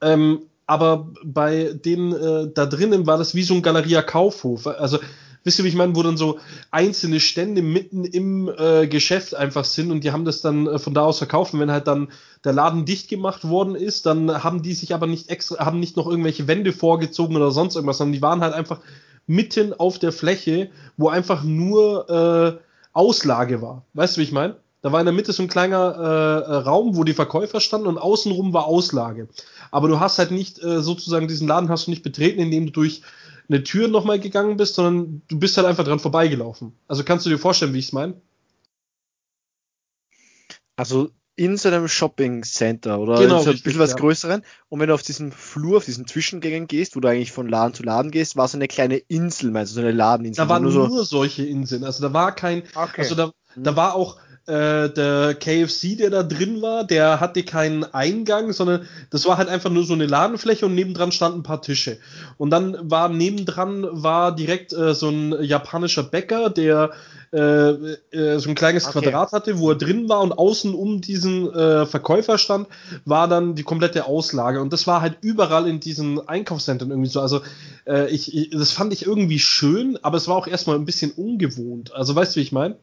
Ähm, aber bei denen äh, da drinnen war das wie so ein Galeria Kaufhof. Also wisst ihr, wie ich meine, wo dann so einzelne Stände mitten im äh, Geschäft einfach sind und die haben das dann äh, von da aus verkauft. Und wenn halt dann der Laden dicht gemacht worden ist, dann haben die sich aber nicht extra, haben nicht noch irgendwelche Wände vorgezogen oder sonst irgendwas, sondern die waren halt einfach mitten auf der Fläche, wo einfach nur äh, Auslage war. Weißt du, wie ich meine? Da war in der Mitte so ein kleiner äh, Raum, wo die Verkäufer standen und außenrum war Auslage. Aber du hast halt nicht äh, sozusagen diesen Laden hast du nicht betreten, indem du durch eine Tür nochmal gegangen bist, sondern du bist halt einfach dran vorbeigelaufen. Also kannst du dir vorstellen, wie ich es meine? Also in so einem Shopping Center oder genau, in so ein bisschen was ja. größeren. Und wenn du auf diesen Flur, auf diesen Zwischengängen gehst, wo du eigentlich von Laden zu Laden gehst, war so eine kleine Insel, meinst du, so eine Ladeninsel? Da waren nur, so solche Inseln. Also da war kein, okay. also da, da war auch, äh, der KFC, der da drin war, der hatte keinen Eingang, sondern das war halt einfach nur so eine Ladenfläche und nebendran standen ein paar Tische. Und dann war nebendran war direkt äh, so ein japanischer Bäcker, der äh, äh, so ein kleines okay. Quadrat hatte, wo er drin war und außen um diesen äh, Verkäufer stand, war dann die komplette Auslage. Und das war halt überall in diesen Einkaufszentren irgendwie so. Also ich, ich, das fand ich irgendwie schön, aber es war auch erstmal ein bisschen ungewohnt. Also weißt du, wie ich meine?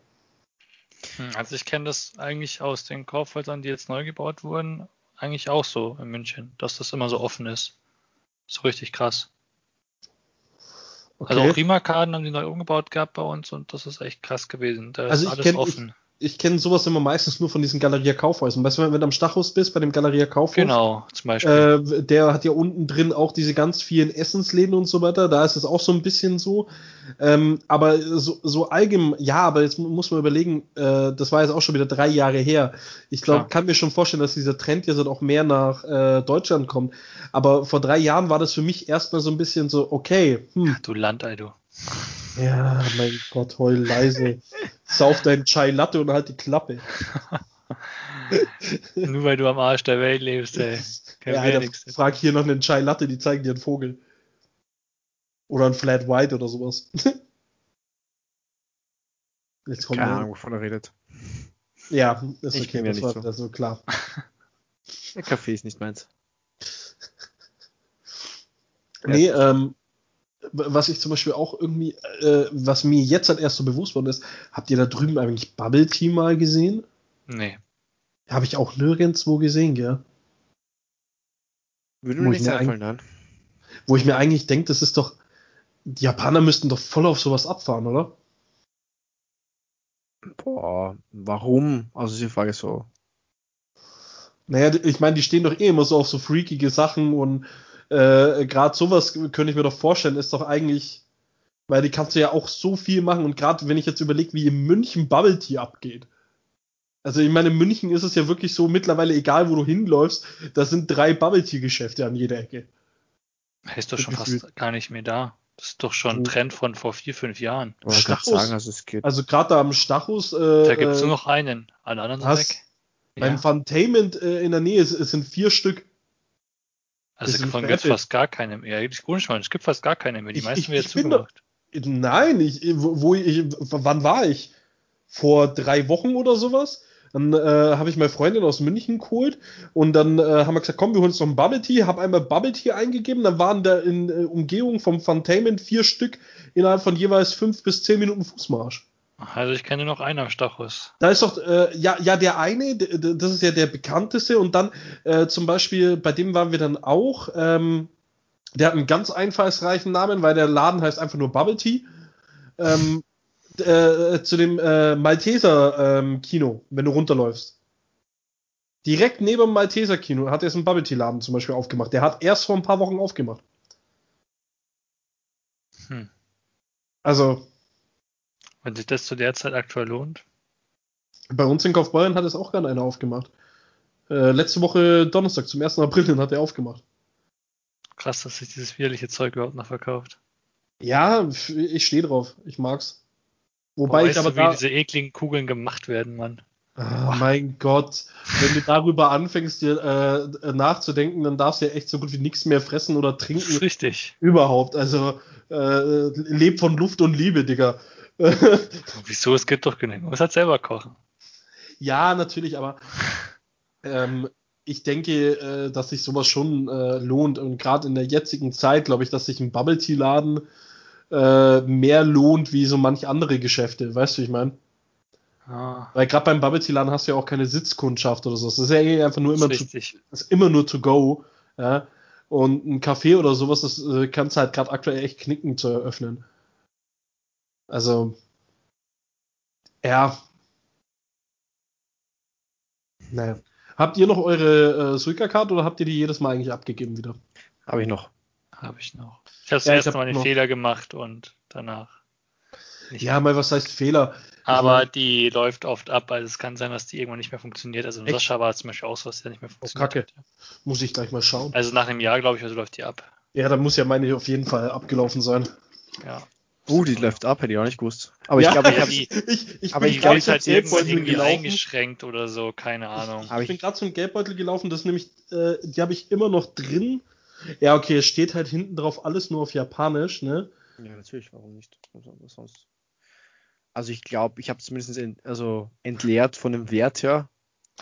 Hm, also ich kenne das eigentlich aus den Kaufhäusern, die jetzt neu gebaut wurden, eigentlich auch so in München, dass das immer so offen ist. So richtig krass. Okay. Also auch Rimakarten haben die neu umgebaut gehabt bei uns und das ist echt krass gewesen. Da also ist alles kenn, offen. Ich, kenne sowas immer meistens nur von diesen Galeria Kaufhäusern. Weißt du, wenn du am Stachus bist, bei dem Galeria Kaufhaus. Genau, zum Beispiel. Äh, der hat ja unten drin auch diese ganz vielen Essensläden und so weiter. Da ist es auch so ein bisschen so. Ähm, aber so, so allgemein, ja, aber jetzt muss man überlegen, äh, das war jetzt auch schon wieder drei Jahre her. Ich glaube, kann mir schon vorstellen, dass dieser Trend jetzt auch mehr nach äh, Deutschland kommt. Aber vor drei Jahren war das für mich erstmal so ein bisschen so, okay. Hm. du Landei, du. Ja, mein Gott, heul leise. Sauf deinen Chai Latte und halt die Klappe. Nur weil du am Arsch der Welt lebst, ey. Kein ja, Alter, frag hier noch einen Chai Latte, die zeigen dir einen Vogel. Oder ein Flat White oder sowas. Jetzt kommt Keine Ahnung, wovon er redet. Ja, ist ich okay, das war so. also klar. Der Kaffee ist nicht meins. Nee, ähm, was ich zum Beispiel auch irgendwie, äh, was mir jetzt halt erst so bewusst worden ist, habt ihr da drüben eigentlich Bubble Tea mal gesehen? Nee. Habe ich auch nirgendwo gesehen, gell? Würde mir nicht einfallen, dann. Wo ich mir eigentlich denke, das ist doch, die Japaner müssten doch voll auf sowas abfahren, oder? Boah, warum? Also die Frage ist so. Naja, ich meine, die stehen doch eh immer so auf so freakige Sachen und äh, gerade sowas könnte ich mir doch vorstellen, ist doch eigentlich, weil die kannst du ja auch so viel machen und gerade wenn ich jetzt überlege, wie in München Bubble Tea abgeht. Also ich meine, in München ist es ja wirklich so mittlerweile egal, wo du hinläufst, da sind drei Bubble Tea Geschäfte an jeder Ecke. Ist doch schon fast gar nicht mehr da. Das ist doch schon ein Trend von vor vier, fünf Jahren. Stachus, sagen, also, also gerade da am Stachus. Äh, da gibt es nur noch einen. Alle anderen sind weg. Beim ja. Funtainment äh, in der Nähe es, es sind vier Stück. Also davon gibt es fast gar keine mehr. Es gibt fast gar keine mehr. Die meisten werden zugemacht. Da, nein, ich, wo ich, wann war ich? Vor drei Wochen oder sowas? Dann äh, habe ich meine Freundin aus München geholt und dann äh, haben wir gesagt, komm, wir holen uns noch ein Bubble Tea, habe einmal Bubble Tea eingegeben, dann waren da in äh, Umgehung vom Funtainment vier Stück innerhalb von jeweils fünf bis zehn Minuten Fußmarsch. Also ich kenne noch einen am Stachus. Da ist doch, äh, ja, ja, der eine, das ist ja der bekannteste und dann äh, zum Beispiel, bei dem waren wir dann auch, ähm, der hat einen ganz einfallsreichen Namen, weil der Laden heißt einfach nur Bubble Tea. Ähm, äh, zu dem äh, Malteser ähm, Kino, wenn du runterläufst. Direkt neben dem Malteser Kino hat er einen Bubble Tea Laden zum Beispiel aufgemacht. Der hat erst vor ein paar Wochen aufgemacht. Hm. Also. Wenn sich das zu der Zeit aktuell lohnt? Bei uns in Kaufbeuren hat es auch gerade einer aufgemacht. Äh, letzte Woche Donnerstag, zum 1. April, hat er aufgemacht. Krass, dass sich dieses widerliche Zeug überhaupt noch verkauft. Ja, ich stehe drauf. Ich mag's. Wobei Boah, ich aber du, da, wie diese ekligen Kugeln gemacht werden, Mann. Oh, mein Gott, wenn du darüber anfängst, dir äh, nachzudenken, dann darfst du ja echt so gut wie nichts mehr fressen oder trinken. Richtig. Überhaupt. Also äh, leb von Luft und Liebe, Digga. Wieso? Es gibt doch genug. Man muss halt selber kochen. Ja, natürlich, aber ähm, ich denke, äh, dass sich sowas schon äh, lohnt. Und gerade in der jetzigen Zeit, glaube ich, dass sich ein Bubble Tea Laden äh, mehr lohnt wie so manch andere Geschäfte. Weißt du, ich meine? Ah. Weil gerade beim Bubble Tea Laden hast du ja auch keine Sitzkundschaft oder so. Das ist ja eh einfach nur immer, zu, ist immer nur to go. Ja? Und ein Café oder sowas, das äh, kannst du halt gerade aktuell echt knicken zu eröffnen. Also, ja. Naja. Habt ihr noch eure äh, Suica-Card oder habt ihr die jedes Mal eigentlich abgegeben wieder? Habe ich noch. Habe ich noch. Ich habe ja, erst mal den Fehler gemacht und danach. Ja, mal was heißt Fehler? Aber meine, die läuft oft ab, also es kann sein, dass die irgendwann nicht mehr funktioniert. Also in Sascha war zum Beispiel auch so, dass der nicht mehr oh, funktioniert. Oh, Kacke. Hat. Muss ich gleich mal schauen. Also nach einem Jahr, glaube ich, also läuft die ab. Ja, dann muss ja meine auf jeden Fall abgelaufen sein. Ja. Oh, die läuft ab, hätte ich auch nicht gewusst. Aber ja, ich glaube, ich habe ich, ich aber ich glaube, ich halt irgendwie gelaufen. eingeschränkt oder so, keine Ahnung. Aber ich bin gerade ein Geldbeutel gelaufen, das nämlich, äh, die habe ich immer noch drin. Ja, okay, es steht halt hinten drauf alles nur auf Japanisch, ne? Ja, natürlich, warum nicht? Was sonst? Also ich glaube, ich habe zumindest ent, also entleert von dem Wert her,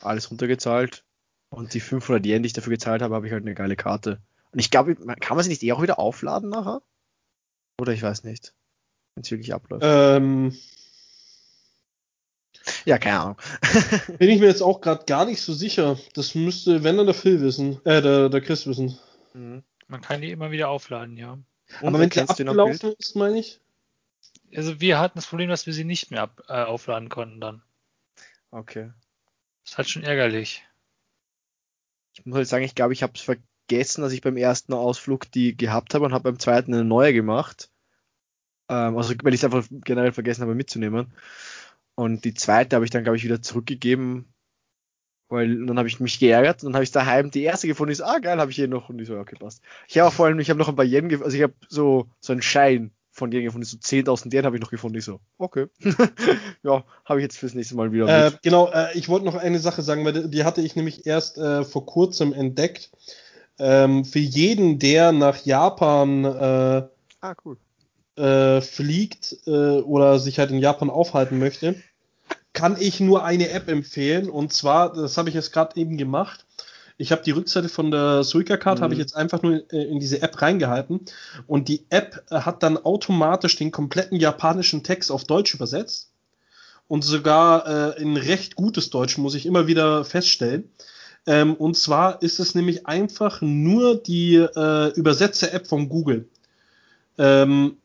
alles runtergezahlt. Und die 500 Yen, die ich dafür gezahlt habe, habe ich halt eine geile Karte. Und ich glaube, kann man sie nicht eh auch wieder aufladen nachher? Oder ich weiß nicht wenn es wirklich abläuft. Ähm, ja, keine Ahnung. bin ich mir jetzt auch gerade gar nicht so sicher. Das müsste, wenn dann der Phil wissen, äh, der, der Chris wissen. Mhm. Man kann die immer wieder aufladen, ja. Und Aber wenn sie abgelaufen ist, meine ich? Also wir hatten das Problem, dass wir sie nicht mehr ab, äh, aufladen konnten dann. Okay. Das ist halt schon ärgerlich. Ich muss halt sagen, ich glaube, ich habe es vergessen, dass ich beim ersten Ausflug die gehabt habe und habe beim zweiten eine neue gemacht. Ähm, also weil ich es einfach generell vergessen habe mitzunehmen. Und die zweite habe ich dann, glaube ich, wieder zurückgegeben, weil dann habe ich mich geärgert und dann habe ich daheim die erste gefunden, die ist, ah geil, habe ich hier noch und die so, okay, passt. Ich habe auch vor allem, ich habe noch ein paar Yen gefunden, also ich habe so, so einen Schein von Yen gefunden, so 10.000 Yen habe ich noch gefunden, ich so, okay. ja, habe ich jetzt fürs nächste Mal wieder. Äh, genau, äh, ich wollte noch eine Sache sagen, weil die, die hatte ich nämlich erst äh, vor kurzem entdeckt. Ähm, für jeden, der nach Japan äh, ah, cool äh, fliegt äh, oder sich halt in Japan aufhalten möchte, kann ich nur eine App empfehlen. Und zwar, das habe ich jetzt gerade eben gemacht. Ich habe die Rückseite von der Suica-Card, mhm. habe ich jetzt einfach nur äh, in diese App reingehalten. Und die App äh, hat dann automatisch den kompletten japanischen Text auf Deutsch übersetzt. Und sogar äh, in recht gutes Deutsch, muss ich immer wieder feststellen. Ähm, und zwar ist es nämlich einfach nur die äh, Übersetzer-App von Google. Ähm,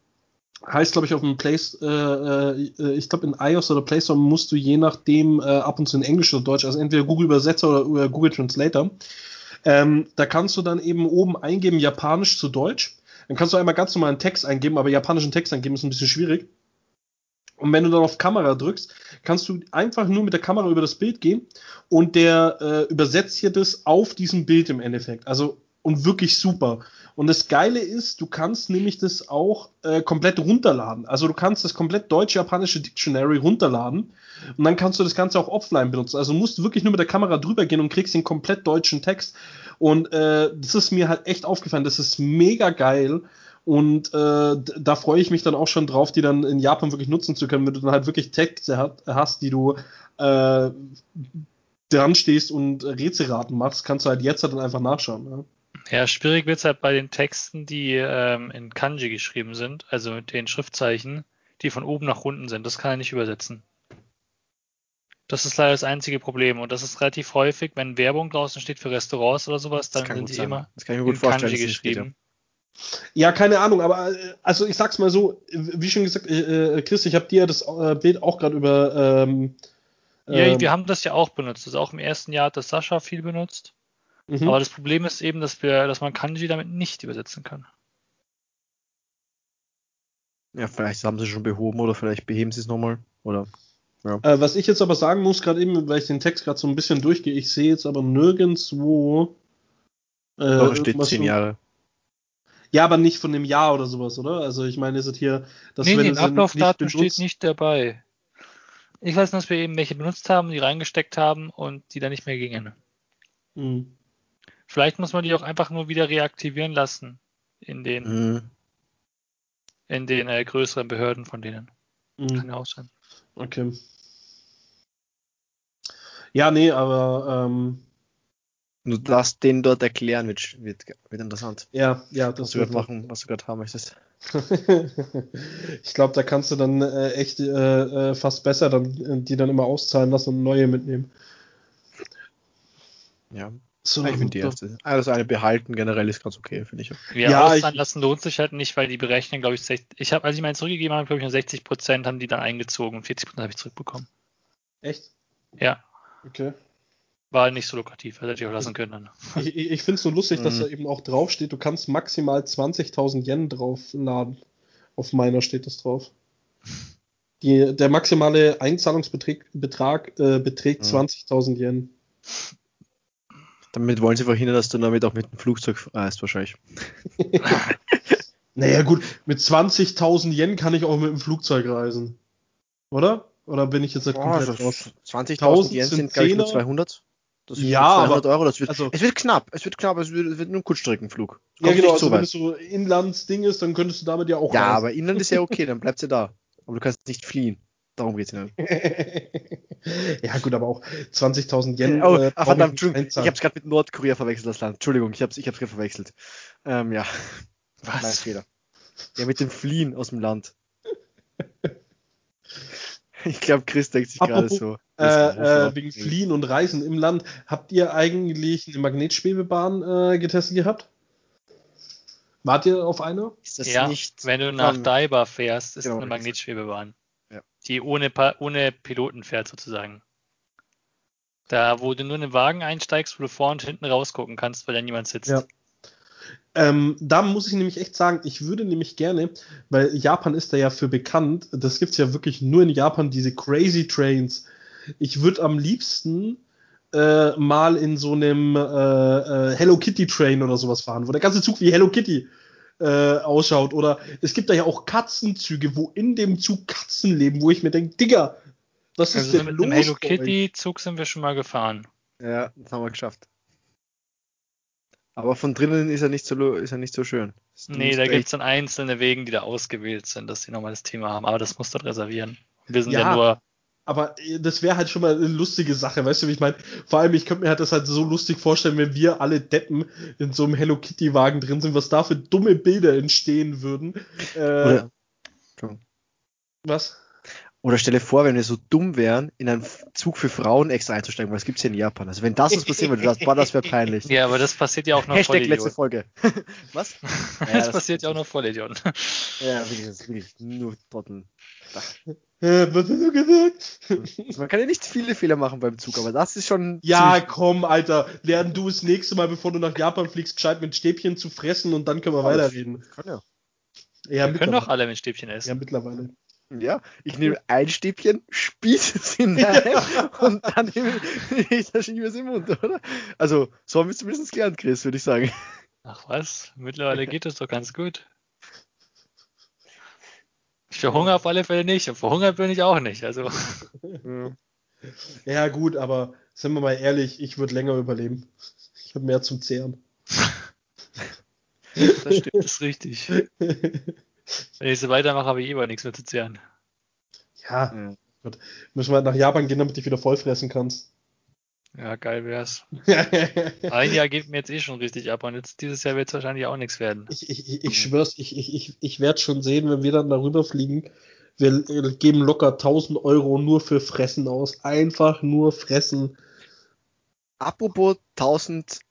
heißt, glaube ich, auf dem Play, äh, äh, ich glaube in iOS oder Play Store musst du je nachdem äh, ab und zu in Englisch oder Deutsch, also entweder Google Übersetzer oder, Google Translator. Ähm, da kannst du dann eben oben eingeben Japanisch zu Deutsch. Dann kannst du einmal ganz normalen Text eingeben, aber japanischen Text eingeben ist ein bisschen schwierig. Und wenn du dann auf Kamera drückst, kannst du einfach nur mit der Kamera über das Bild gehen und der äh, übersetzt hier das auf diesem Bild im Endeffekt. Also und wirklich super. Und das Geile ist, du kannst nämlich das auch äh, komplett runterladen. Also du kannst das komplett deutsch-japanische Dictionary runterladen und dann kannst du das Ganze auch offline benutzen. Also musst du wirklich nur mit der Kamera drüber gehen und kriegst den komplett deutschen Text. Und äh, das ist mir halt echt aufgefallen. Das ist mega geil. Und äh, da freue ich mich dann auch schon drauf, die dann in Japan wirklich nutzen zu können, wenn du dann halt wirklich Texte hast, die du äh, dran stehst und Rätselraten machst, kannst du halt jetzt halt dann einfach nachschauen. Ne? Ja, schwierig wird es halt bei den Texten, die ähm, in Kanji geschrieben sind, also mit den Schriftzeichen, die von oben nach unten sind. Das kann er nicht übersetzen. Das ist leider das einzige Problem. Und das ist relativ häufig, wenn Werbung draußen steht für Restaurants oder sowas, dann sind die sein. immer in Kanji geschrieben. Ja, keine Ahnung, aber äh, also ich sag's mal so, wie schon gesagt, äh, äh Chris, ich habe dir das äh, Bild auch gerade über. Ähm, ja, ähm, wir haben das ja auch benutzt. Das ist auch im ersten Jahr hat das Sascha viel benutzt. Mhm. Aber das Problem ist eben, dass wir, dass man Kanji damit nicht übersetzen kann. Ja, vielleicht haben sie es schon behoben oder vielleicht beheben sie es nochmal. Oder. Ja. Äh, was ich jetzt aber sagen muss, gerade eben, weil ich den Text gerade so ein bisschen durchgehe, ich sehe jetzt aber nirgendwo. Äh, da steht zehn Jahre. Ja, aber nicht von dem Jahr oder sowas, oder? Also ich meine, ist es hier, dass nee, wenn nee, Ablaufdatum steht nicht dabei. Ich weiß nur, dass wir eben welche benutzt haben, die reingesteckt haben und die dann nicht mehr gingen. Mhm. Vielleicht muss man die auch einfach nur wieder reaktivieren lassen in den mhm. in den äh, größeren Behörden von denen. Mhm. Kann ja auch sein. Okay. Ja, nee, aber ähm, Du darfst den dort erklären, wird, wird, wird interessant. Ja, ja, das was wird machen, was du gerade haben möchtest. ich glaube, da kannst du dann äh, echt äh, äh, fast besser dann, äh, die dann immer auszahlen lassen und neue mitnehmen. Ja. So, ich finde die erste. Also eine behalten generell ist ganz okay, finde ich. Ja, ja auszahlen lassen lohnt sich halt nicht, weil die berechnen, glaube ich, 60, ich habe, als ich meinen zurückgegeben habe, glaube ich, nur 60 Prozent haben die dann eingezogen und 40 Prozent habe ich zurückbekommen. Echt? Ja. Okay war nicht so lukrativ, hätte ich auch lassen können. Ich, ich finde es so lustig, dass mhm. da eben auch draufsteht, du kannst maximal 20.000 Yen draufladen. Auf meiner steht das drauf. Die, der maximale Einzahlungsbetrag äh, beträgt mhm. 20.000 Yen. Damit wollen sie verhindern, dass du damit auch mit dem Flugzeug reist, wahrscheinlich. naja, gut, mit 20.000 Yen kann ich auch mit dem Flugzeug reisen. Oder? Oder bin ich jetzt nicht komplett oh, raus? 20.000 Yen sind, glaube ich, nur 200. Das ja, 200 aber, Euro, das wird, also, es wird knapp, es wird knapp, es wird, es wird nur ein Kurzstreckenflug. Ja, genau, also so wenn es so Inlandsding ist, dann könntest du damit ja auch Ja, reisen. aber Inland ist ja okay, dann bleibst du da. Aber du kannst nicht fliehen. Darum geht's ja. ja, gut, aber auch 20.000 Yen. Oh, äh, ach, verdammt, Entschuldigung, ich hab's gerade mit Nordkorea verwechselt, das Land. Entschuldigung, ich hab's, ich hab's gerade verwechselt. Ähm, ja. Was? Mein Fehler. Ja, mit dem Fliehen aus dem Land. Ich glaube, Chris denkt sich gerade so. Äh, äh, wegen Fliehen und Reisen im Land. Habt ihr eigentlich eine Magnetschwebebahn äh, getestet gehabt? Wart ihr auf einer? Ist das ja, nicht wenn du nach Daiba fährst, ist genau, eine Magnetschwebebahn. Die ohne, ohne Piloten fährt sozusagen. Da, wo du nur in den Wagen einsteigst, wo du vorne und hinten rausgucken kannst, weil da niemand sitzt. Ja. Ähm, da muss ich nämlich echt sagen, ich würde nämlich gerne, weil Japan ist da ja für bekannt, das gibt es ja wirklich nur in Japan, diese Crazy Trains. Ich würde am liebsten äh, mal in so einem äh, äh, Hello Kitty Train oder sowas fahren, wo der ganze Zug wie Hello Kitty äh, ausschaut. Oder es gibt da ja auch Katzenzüge, wo in dem Zug Katzen leben, wo ich mir denke, Digga, was ist also denn mit los? Mit dem Hello Kitty Zug sind wir schon mal gefahren. Ja, das haben wir geschafft. Aber von drinnen ist er nicht so, ist er nicht so schön. Nee, da gibt es dann einzelne Wegen, die da ausgewählt sind, dass die nochmal das Thema haben. Aber das musst du reservieren. Wir sind ja, ja nur. Aber äh, das wäre halt schon mal eine lustige Sache, weißt du, wie ich meine? Vor allem, ich könnte mir halt das halt so lustig vorstellen, wenn wir alle Deppen in so einem Hello Kitty-Wagen drin sind, was da für dumme Bilder entstehen würden. Äh, Oder, was? Oder stelle vor, wenn wir so dumm wären, in einen Zug für Frauen extra einzusteigen, weil das gibt's ja in Japan. Also wenn das uns passieren würde, das, das wäre peinlich. Ja, aber das passiert ja auch noch Hashtag letzte Folge. Was? Ja, das, das, passiert ja auch noch voll Idioten. Ja, wirklich, das ist wirklich nur Trottel. was hast du gesagt? Man kann ja nicht viele Fehler machen beim Zug, aber das ist schon. Ja, komm, Alter. Lern du das nächste Mal, bevor du nach Japan fliegst, gescheit mit Stäbchen zu fressen und dann können wir ja, weiterreden. Kann ja. Ja, wir können doch alle mit Stäbchen essen. Ja, mittlerweile. Ja, ich nehme ein Stäbchen, spieße es hinein und dann nehme ich das schiebe es im Mund, oder? Also, so haben wir es zumindest gelernt, Chris, würde ich sagen. Ach was, mittlerweile geht es doch ganz gut. Ich verhungere auf alle Fälle nicht und verhungert bin ich auch nicht. Also. Ja, gut, aber sind wir mal ehrlich, ich würde länger überleben. Ich habe mehr zum Zehren. Das stimmt, das ist richtig. Wenn ich so weitermache, habe ich eh nichts mehr zu zehren. Ja, ja. Gut. Müssen wir nach Japan gehen, damit du wieder voll fressen kannst. Ja, geil wär's. Ein Jahr geht mir jetzt eh schon richtig ab und jetzt dieses Jahr wird es wahrscheinlich auch nichts werden. Ich, ich, ich, ich schwör's, ich, ich, ich, ich werde schon sehen, wenn wir dann darüber fliegen. Wir geben locker 1000 Euro nur für Fressen aus. Einfach nur fressen. Apropos 1000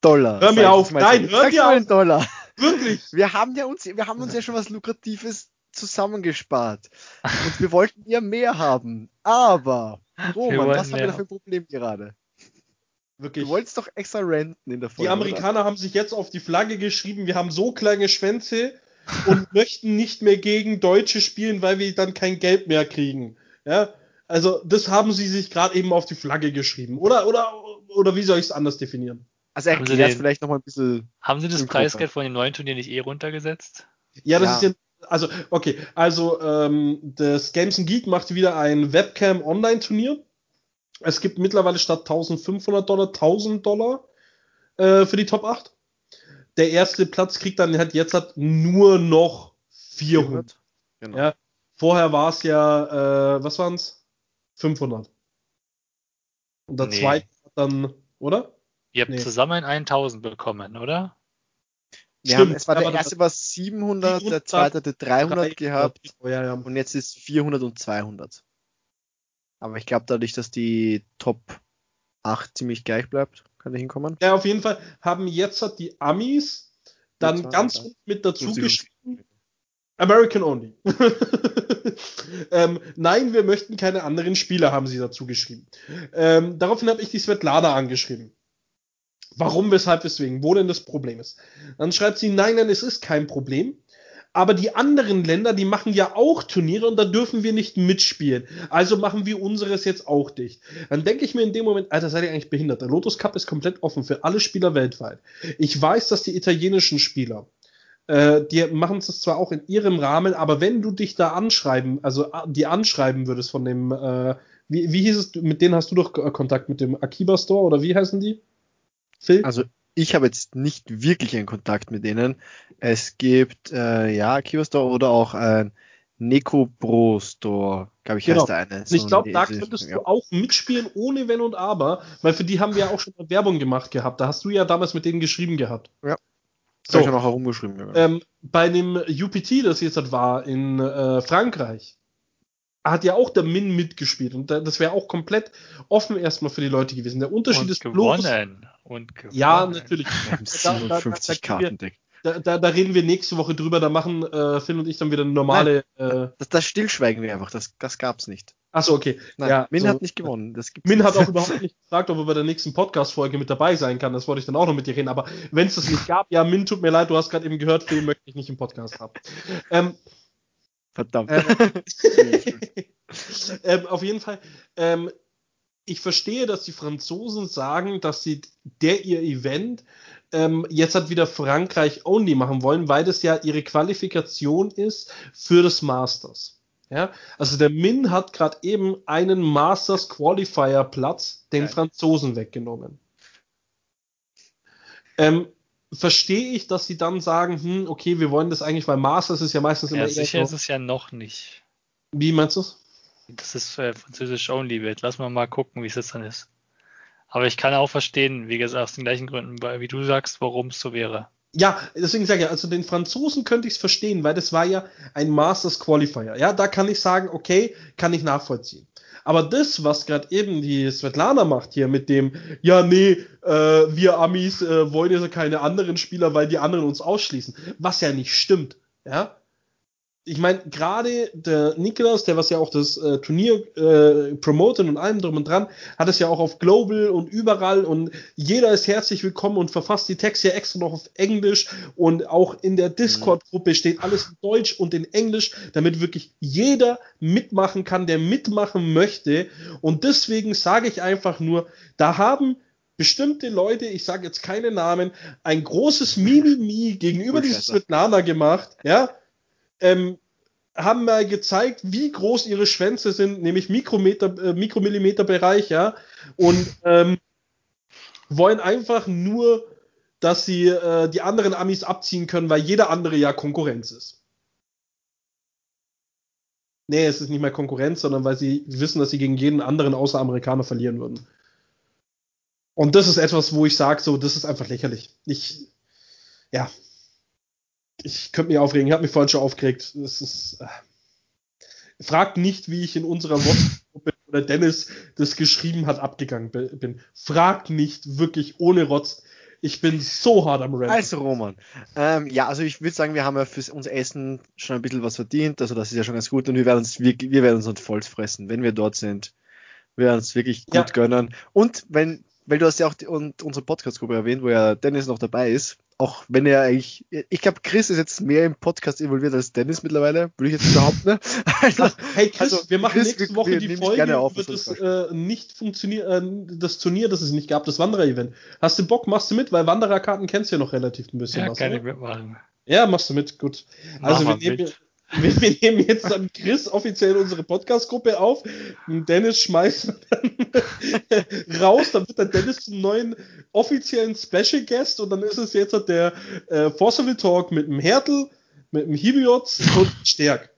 Dollar. Hör mir auf, nein, hör mir auf. Dollar. Wirklich. Wir haben ja uns, wir haben uns ja schon was Lukratives zusammengespart. Und wir wollten ja mehr haben. Aber, Roman, was haben wir da für ein Problem gerade? Wirklich. Du wolltest doch extra renten in der Folge. Die Amerikaner oder? haben sich jetzt auf die Flagge geschrieben, wir haben so kleine Schwänze und möchten nicht mehr gegen Deutsche spielen, weil wir dann kein Geld mehr kriegen. Ja, also das haben sie sich gerade eben auf die Flagge geschrieben. Oder, oder, oder wie soll ich es anders definieren? Also erklär es vielleicht nochmal ein bisschen. Haben sie das Preisgeld von dem neuen Turnier nicht eh runtergesetzt? Ja, das ja. ist ja also, okay, also ähm, das Games Geek macht wieder ein Webcam-Online-Turnier. Es gibt mittlerweile statt 1500 Dollar 1000 Dollar äh, für die Top 8. Der erste Platz kriegt dann halt jetzt halt nur noch 400. Genau. Ja, vorher war es ja, äh, was waren es? 500. Und der nee. zweite hat dann, oder? Ihr habt nee. zusammen 1000 bekommen, oder? Wir Stimmt, haben, es war der erste war 700, 700, der zweite hatte 300 gehabt oh, ja, ja. und jetzt ist 400 und 200. Aber ich glaube dadurch, dass die Top 8 ziemlich gleich bleibt, kann ich hinkommen. Ja, auf jeden Fall haben jetzt die Amis dann ja, ganz ja. mit dazu geschrieben. American Only. ähm, nein, wir möchten keine anderen Spieler, haben sie dazu geschrieben. Ähm, daraufhin habe ich die Svetlana angeschrieben. Warum, weshalb, weswegen, wo denn das Problem ist. Dann schreibt sie, nein, nein, es ist kein Problem. Aber die anderen Länder, die machen ja auch Turniere und da dürfen wir nicht mitspielen. Also machen wir unseres jetzt auch dicht. Dann denke ich mir in dem Moment, Alter, seid ihr eigentlich behindert? Der Lotus Cup ist komplett offen für alle Spieler weltweit. Ich weiß, dass die italienischen Spieler, äh, die machen es zwar auch in ihrem Rahmen, aber wenn du dich da anschreiben, also äh, die anschreiben würdest von dem, äh, wie, wie hieß es, mit denen hast du doch Kontakt mit dem Akiba Store oder wie heißen die? Phil? Also ich habe jetzt nicht wirklich einen Kontakt mit denen. Es gibt äh, ja Akiba Store oder auch ein Neko Pro Store, glaube ich, genau. heißt der eine. So ich glaube, da könntest ja. du auch mitspielen ohne Wenn und Aber, weil für die haben wir ja auch schon Werbung gemacht gehabt. Da hast du ja damals mit denen geschrieben gehabt. Ja. So. Ich ja noch herumgeschrieben. Ja. Ähm, bei dem UPT, das jetzt war in äh, Frankreich, hat ja auch der Min mitgespielt und das wäre auch komplett offen erstmal für die Leute gewesen. Der Unterschied und ist gewonnen. bloß. Und gewonnen. Ja, natürlich. 57 Kartendeck. Da, da, da, reden wir nächste Woche drüber. Da machen äh, Finn und ich dann wieder eine normale. Nein, äh, das, das stillschweigen wir einfach. Das, das gab's nicht. Achso, okay. Nein, ja, Min so, hat nicht gewonnen. Das gibt's Min nicht. hat auch überhaupt nicht gefragt, ob er bei der nächsten Podcast-Folge mit dabei sein kann. Das wollte ich dann auch noch mit dir reden. Aber wenn es das nicht gab, ja, Min, tut mir leid, du hast gerade eben gehört, Phil möchte ich nicht im Podcast haben. Ähm, Verdammt. Äh, ähm, auf jeden Fall, ähm, ich verstehe, dass die Franzosen sagen, dass sie der ihr Event ähm, jetzt halt wieder Frankreich only machen wollen, weil das ja ihre Qualifikation ist für das Masters. Ja, also der Min hat gerade eben einen Masters Qualifier Platz den Franzosen weggenommen. Ähm, verstehe ich, dass sie dann sagen, hm, okay, wir wollen das eigentlich, weil Masters ist ja meistens immer ja, sicher ist es ja noch nicht. Wie meinst du Das ist äh, französisch only wird. Lass mal mal gucken, wie es jetzt dann ist. Aber ich kann auch verstehen, wie gesagt, aus den gleichen Gründen, wie du sagst, warum es so wäre. Ja, deswegen sage ich, also den Franzosen könnte ich es verstehen, weil das war ja ein Masters Qualifier. Ja, da kann ich sagen, okay, kann ich nachvollziehen. Aber das, was gerade eben die Svetlana macht hier mit dem, ja, nee, äh, wir Amis äh, wollen ja keine anderen Spieler, weil die anderen uns ausschließen, was ja nicht stimmt, ja, ich meine, gerade der Niklas, der was ja auch das äh, Turnier äh, promotet und allem drum und dran, hat es ja auch auf Global und überall und jeder ist herzlich willkommen und verfasst die Texte ja extra noch auf Englisch und auch in der Discord-Gruppe steht alles in Deutsch und in Englisch, damit wirklich jeder mitmachen kann, der mitmachen möchte. Und deswegen sage ich einfach nur, da haben bestimmte Leute, ich sage jetzt keine Namen, ein großes Mimimi gegenüber dieses Svetlana gemacht, ja, ähm, haben mal gezeigt, wie groß ihre Schwänze sind, nämlich Mikrometer, äh, Mikromillimeter Bereich, ja, und ähm, wollen einfach nur, dass sie äh, die anderen Amis abziehen können, weil jeder andere ja Konkurrenz ist. Nee, es ist nicht mehr Konkurrenz, sondern weil sie wissen, dass sie gegen jeden anderen außer Amerikaner verlieren würden. Und das ist etwas, wo ich sage, so, das ist einfach lächerlich. Ich, ja, ich könnte mich aufregen. Ich habe mich vorhin schon aufgeregt. Das ist. Äh, fragt nicht, wie ich in unserer WhatsApp-Gruppe oder Dennis das geschrieben hat, abgegangen bin. Fragt nicht, wirklich ohne Rotz. Ich bin so hart am Rennen. Also Roman, ähm, ja, also ich würde sagen, wir haben ja für unser Essen schon ein bisschen was verdient, also das ist ja schon ganz gut und wir werden uns, wir, wir werden uns voll fressen, wenn wir dort sind. Wir werden uns wirklich gut ja. gönnen. Und wenn, weil du hast ja auch die, und unsere Podcast-Gruppe erwähnt, wo ja Dennis noch dabei ist, auch wenn er eigentlich, ich glaube, Chris ist jetzt mehr im Podcast involviert als Dennis mittlerweile, würde ich jetzt behaupten. Ne? Also, hey Chris, also, wir machen Chris, nächste Woche wir, die Folge auf, wird das äh, nicht funktioniert, äh, das Turnier, das es nicht gab, das Wanderer-Event. Hast du Bock, machst du mit, weil Wandererkarten kennst du ja noch relativ ein bisschen ja, was. Kann ich mitmachen. Ja, machst du mit, gut. Also wir nehmen, wir, wir, nehmen jetzt dann Chris offiziell unsere Podcast-Gruppe auf. Dennis schmeißt dann raus, dann wird dann Dennis zum neuen offiziellen Special Guest und dann ist es jetzt der äh, Fossil Talk mit dem Hertel, mit dem Hibiots und Stärk.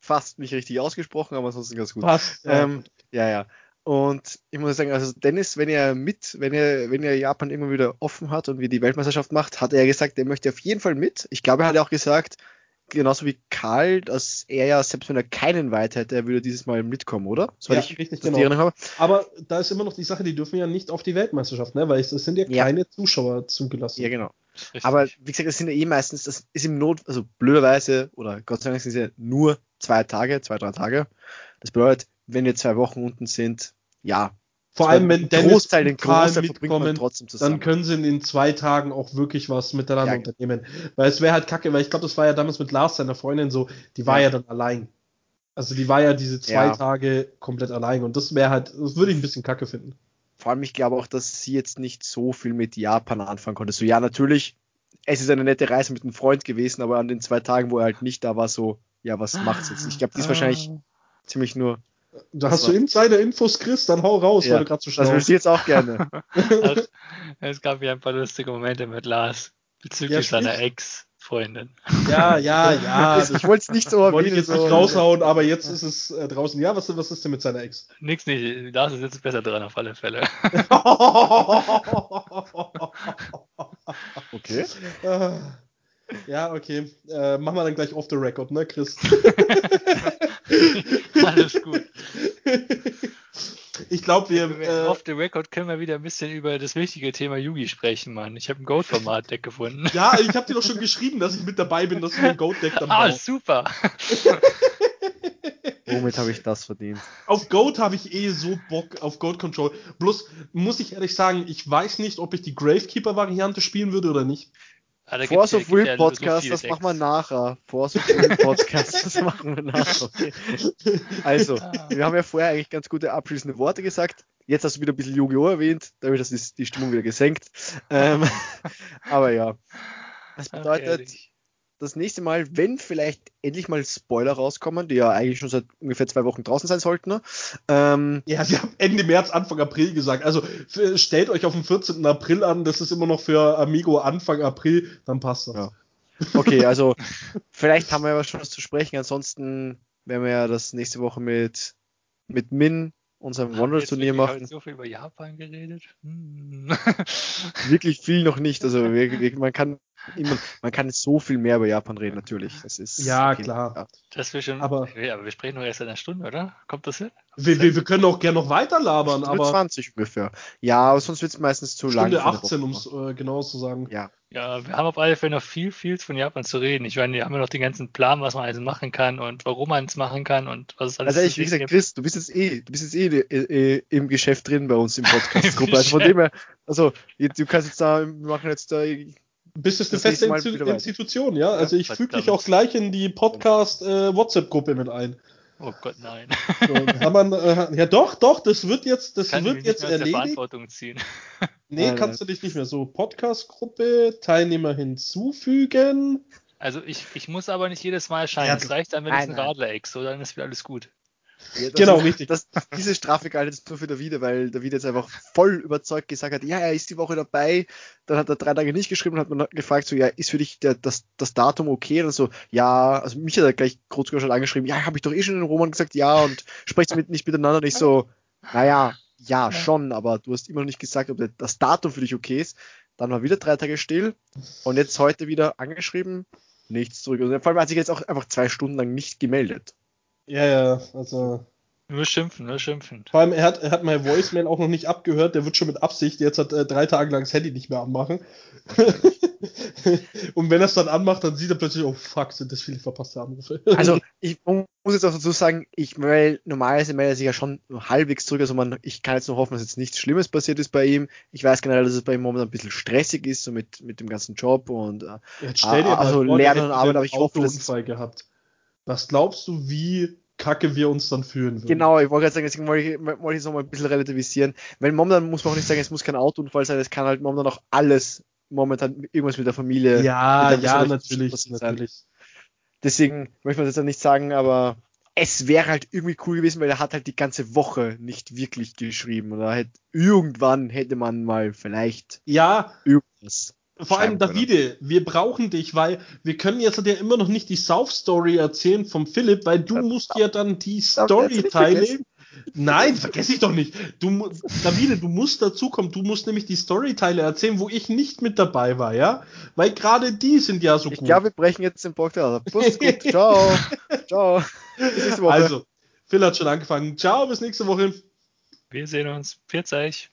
Fast nicht richtig ausgesprochen, aber ansonsten ganz gut. Fast. Ähm, ja, ja. Und ich muss sagen, also Dennis, wenn er mit, wenn er, wenn er Japan irgendwann wieder offen hat und wie die Weltmeisterschaft macht, hat er gesagt, er möchte auf jeden Fall mit. Ich glaube, er hat auch gesagt, genauso wie Karl, dass er ja, selbst wenn er keinen Weit hätte, er würde dieses Mal mitkommen, oder? So ja, ich richtig, genau. Habe. Aber da ist immer noch die Sache, die dürfen ja nicht auf die Weltmeisterschaft, ne? weil es sind ja, ja. keine Zuschauer zugelassen. Ja, genau. Aber wie gesagt, das sind ja eh meistens, das ist im Not, also blöderweise, oder Gott sei Dank sind es ja nur zwei Tage, zwei, drei Tage. Das bedeutet, wenn wir zwei Wochen unten sind, ja, vor allem, wenn Dennis Großteil, den Großteil mitkommen, trotzdem zusammen. dann können sie in den zwei Tagen auch wirklich was miteinander ja. unternehmen. Weil es wäre halt kacke, weil ich glaube, das war ja damals mit Lars, seiner Freundin, so, die war ja, ja dann allein. Also die war ja diese zwei ja. Tage komplett allein und das wäre halt, das würde ich ein bisschen kacke finden. Vor allem, ich glaube auch, dass sie jetzt nicht so viel mit Japan anfangen konnte. So, ja, natürlich, es ist eine nette Reise mit einem Freund gewesen, aber an den zwei Tagen, wo er halt nicht da war, so, ja, was macht's jetzt? Ich glaube, die ist wahrscheinlich ah. ziemlich nur da hast du Insider-Infos, Chris, dann hau raus, ja, weil du gerade so schlau Das will ich jetzt auch gerne. es gab ja ein paar lustige Momente mit Lars bezüglich ja, seiner Ex-Freundin. Ja, ja, ja. ich wollte es nicht so wollte ich jetzt so nicht raushauen, aber jetzt ist es äh, draußen. Ja, was, was ist denn mit seiner Ex? Nix nicht. Lars ist jetzt besser dran auf alle Fälle. okay. Ja, okay. Äh, machen wir dann gleich off the record, ne, Chris? Alles gut. Ich glaube, wir. Äh, Off the record können wir wieder ein bisschen über das wichtige Thema Yugi sprechen, Mann. Ich habe ein Goat-Format-Deck gefunden. Ja, ich habe dir doch schon geschrieben, dass ich mit dabei bin, dass ich ein Goat-Deck dann Ah, super. Womit habe ich das verdient? Auf Goat habe ich eh so Bock auf Goat Control. Bloß muss ich ehrlich sagen, ich weiß nicht, ob ich die Gravekeeper-Variante spielen würde oder nicht. Ah, Force of Will Podcast, so das machen wir nachher. Force of Will Podcast, das machen wir nachher. Okay. Also, ah. wir haben ja vorher eigentlich ganz gute abschließende Worte gesagt. Jetzt hast du wieder ein bisschen Yu-Gi-Oh! erwähnt, dadurch ist die Stimmung wieder gesenkt. Ähm, aber ja. Das bedeutet, okay, das nächste Mal, wenn vielleicht endlich mal Spoiler rauskommen, die ja eigentlich schon seit ungefähr zwei Wochen draußen sein sollten. Ne? Ähm, ja, sie haben Ende März, Anfang April gesagt. Also stellt euch auf den 14. April an, das ist immer noch für Amigo Anfang April, dann passt das. Ja. Okay, also vielleicht haben wir ja schon was zu sprechen. Ansonsten werden wir ja das nächste Woche mit, mit Min unserem Wanderer-Turnier machen. so viel über Japan geredet. Hm. Wirklich viel noch nicht. Also man kann immer, man kann so viel mehr über Japan reden, natürlich. Das ist ja okay. klar. Ja. Das wir schon, aber, aber wir sprechen nur erst in einer Stunde, oder? Kommt das hin? Wir, wir, wir können auch gerne noch weiter labern, aber 20 ungefähr. Ja, aber sonst wird es meistens zu Stunde lang. Stunde 18, um es äh, genau zu sagen. Ja. Ja, wir haben auf alle Fälle noch viel, viel von Japan zu reden. Ich meine, wir haben ja noch den ganzen Plan, was man alles machen kann und warum man es machen kann und was es alles Also ich, wie gesagt, Chris, du bist jetzt eh, du bist jetzt eh, eh, eh im Geschäft drin bei uns im Podcast-Gruppe. also von dem her, also du kannst jetzt da, wir machen jetzt da bist du eine feste Institution, ja? Also ich füge dich auch gleich in die Podcast-WhatsApp-Gruppe äh, mit ein. Oh Gott, nein. So, man, äh, ja doch, doch, das wird jetzt, das Kann wird jetzt erledigt. Verantwortung ziehen. Nee, nein, kannst nein. du dich nicht mehr so. Podcast-Gruppe, Teilnehmer hinzufügen. Also ich, ich muss aber nicht jedes Mal erscheinen. Es ja, reicht dann, wenn ich einen Radler ex, so dann ist wieder alles gut. Ja, genau, ist, richtig. Das, diese Strafe galt jetzt nur für David, weil David jetzt einfach voll überzeugt gesagt hat, ja, er ist die Woche dabei. Dann hat er drei Tage nicht geschrieben und hat man gefragt, so, ja, ist für dich der, das, das Datum okay? Und so, ja, also mich hat er gleich kurz schon angeschrieben, ja, habe ich doch eh schon in Roman gesagt, ja, und sprecht mit, nicht miteinander. Und ich so, naja, ja, schon, aber du hast immer noch nicht gesagt, ob das Datum für dich okay ist. Dann war wieder drei Tage still und jetzt heute wieder angeschrieben, nichts zurück. Und vor allem hat sich jetzt auch einfach zwei Stunden lang nicht gemeldet. Ja, ja, also. Nur schimpfen, nur schimpfen. Vor allem, er hat, er hat mein Voicemail auch noch nicht abgehört, der wird schon mit Absicht jetzt hat äh, drei Tage lang das Handy nicht mehr anmachen. und wenn er es dann anmacht, dann sieht er plötzlich, oh fuck, sind das viele verpasste Anrufe. also, ich muss jetzt auch dazu sagen, ich melde, normalerweise meldet er sich ja schon halbwegs zurück, also man, ich kann jetzt nur hoffen, dass jetzt nichts Schlimmes passiert ist bei ihm. Ich weiß generell, dass es bei ihm momentan ein bisschen stressig ist, so mit, mit dem ganzen Job und, äh, jetzt stell dir also Lernen und Arbeit, aber ich hoffe, dass. gehabt was glaubst du, wie kacke wir uns dann fühlen würden? Genau, ich wollte gerade sagen, deswegen wollte ich, wollte ich es nochmal ein bisschen relativisieren. Weil momentan muss man auch nicht sagen, es muss kein Autounfall sein, es kann halt momentan auch alles momentan irgendwas mit der Familie. Ja, ja, natürlich, natürlich. Deswegen möchte man das jetzt nicht sagen, aber es wäre halt irgendwie cool gewesen, weil er hat halt die ganze Woche nicht wirklich geschrieben. Oder hätte, irgendwann hätte man mal vielleicht ja, irgendwas vor allem Davide, wir brauchen dich, weil wir können jetzt ja immer noch nicht die South Story erzählen vom Philipp, weil du musst ja dann die Storyteile. Nein, vergesse ich doch nicht. Du, Davide, du musst dazukommen. Du musst nämlich die Storyteile erzählen, wo ich nicht mit dabei war, ja? Weil gerade die sind ja so ich gut. Glaube, wir brechen jetzt den Podcast. Bus, gut. Ciao. Ciao. Bis nächste Woche. Also, Phil hat schon angefangen. Ciao, bis nächste Woche. Wir sehen uns. Pfiat euch.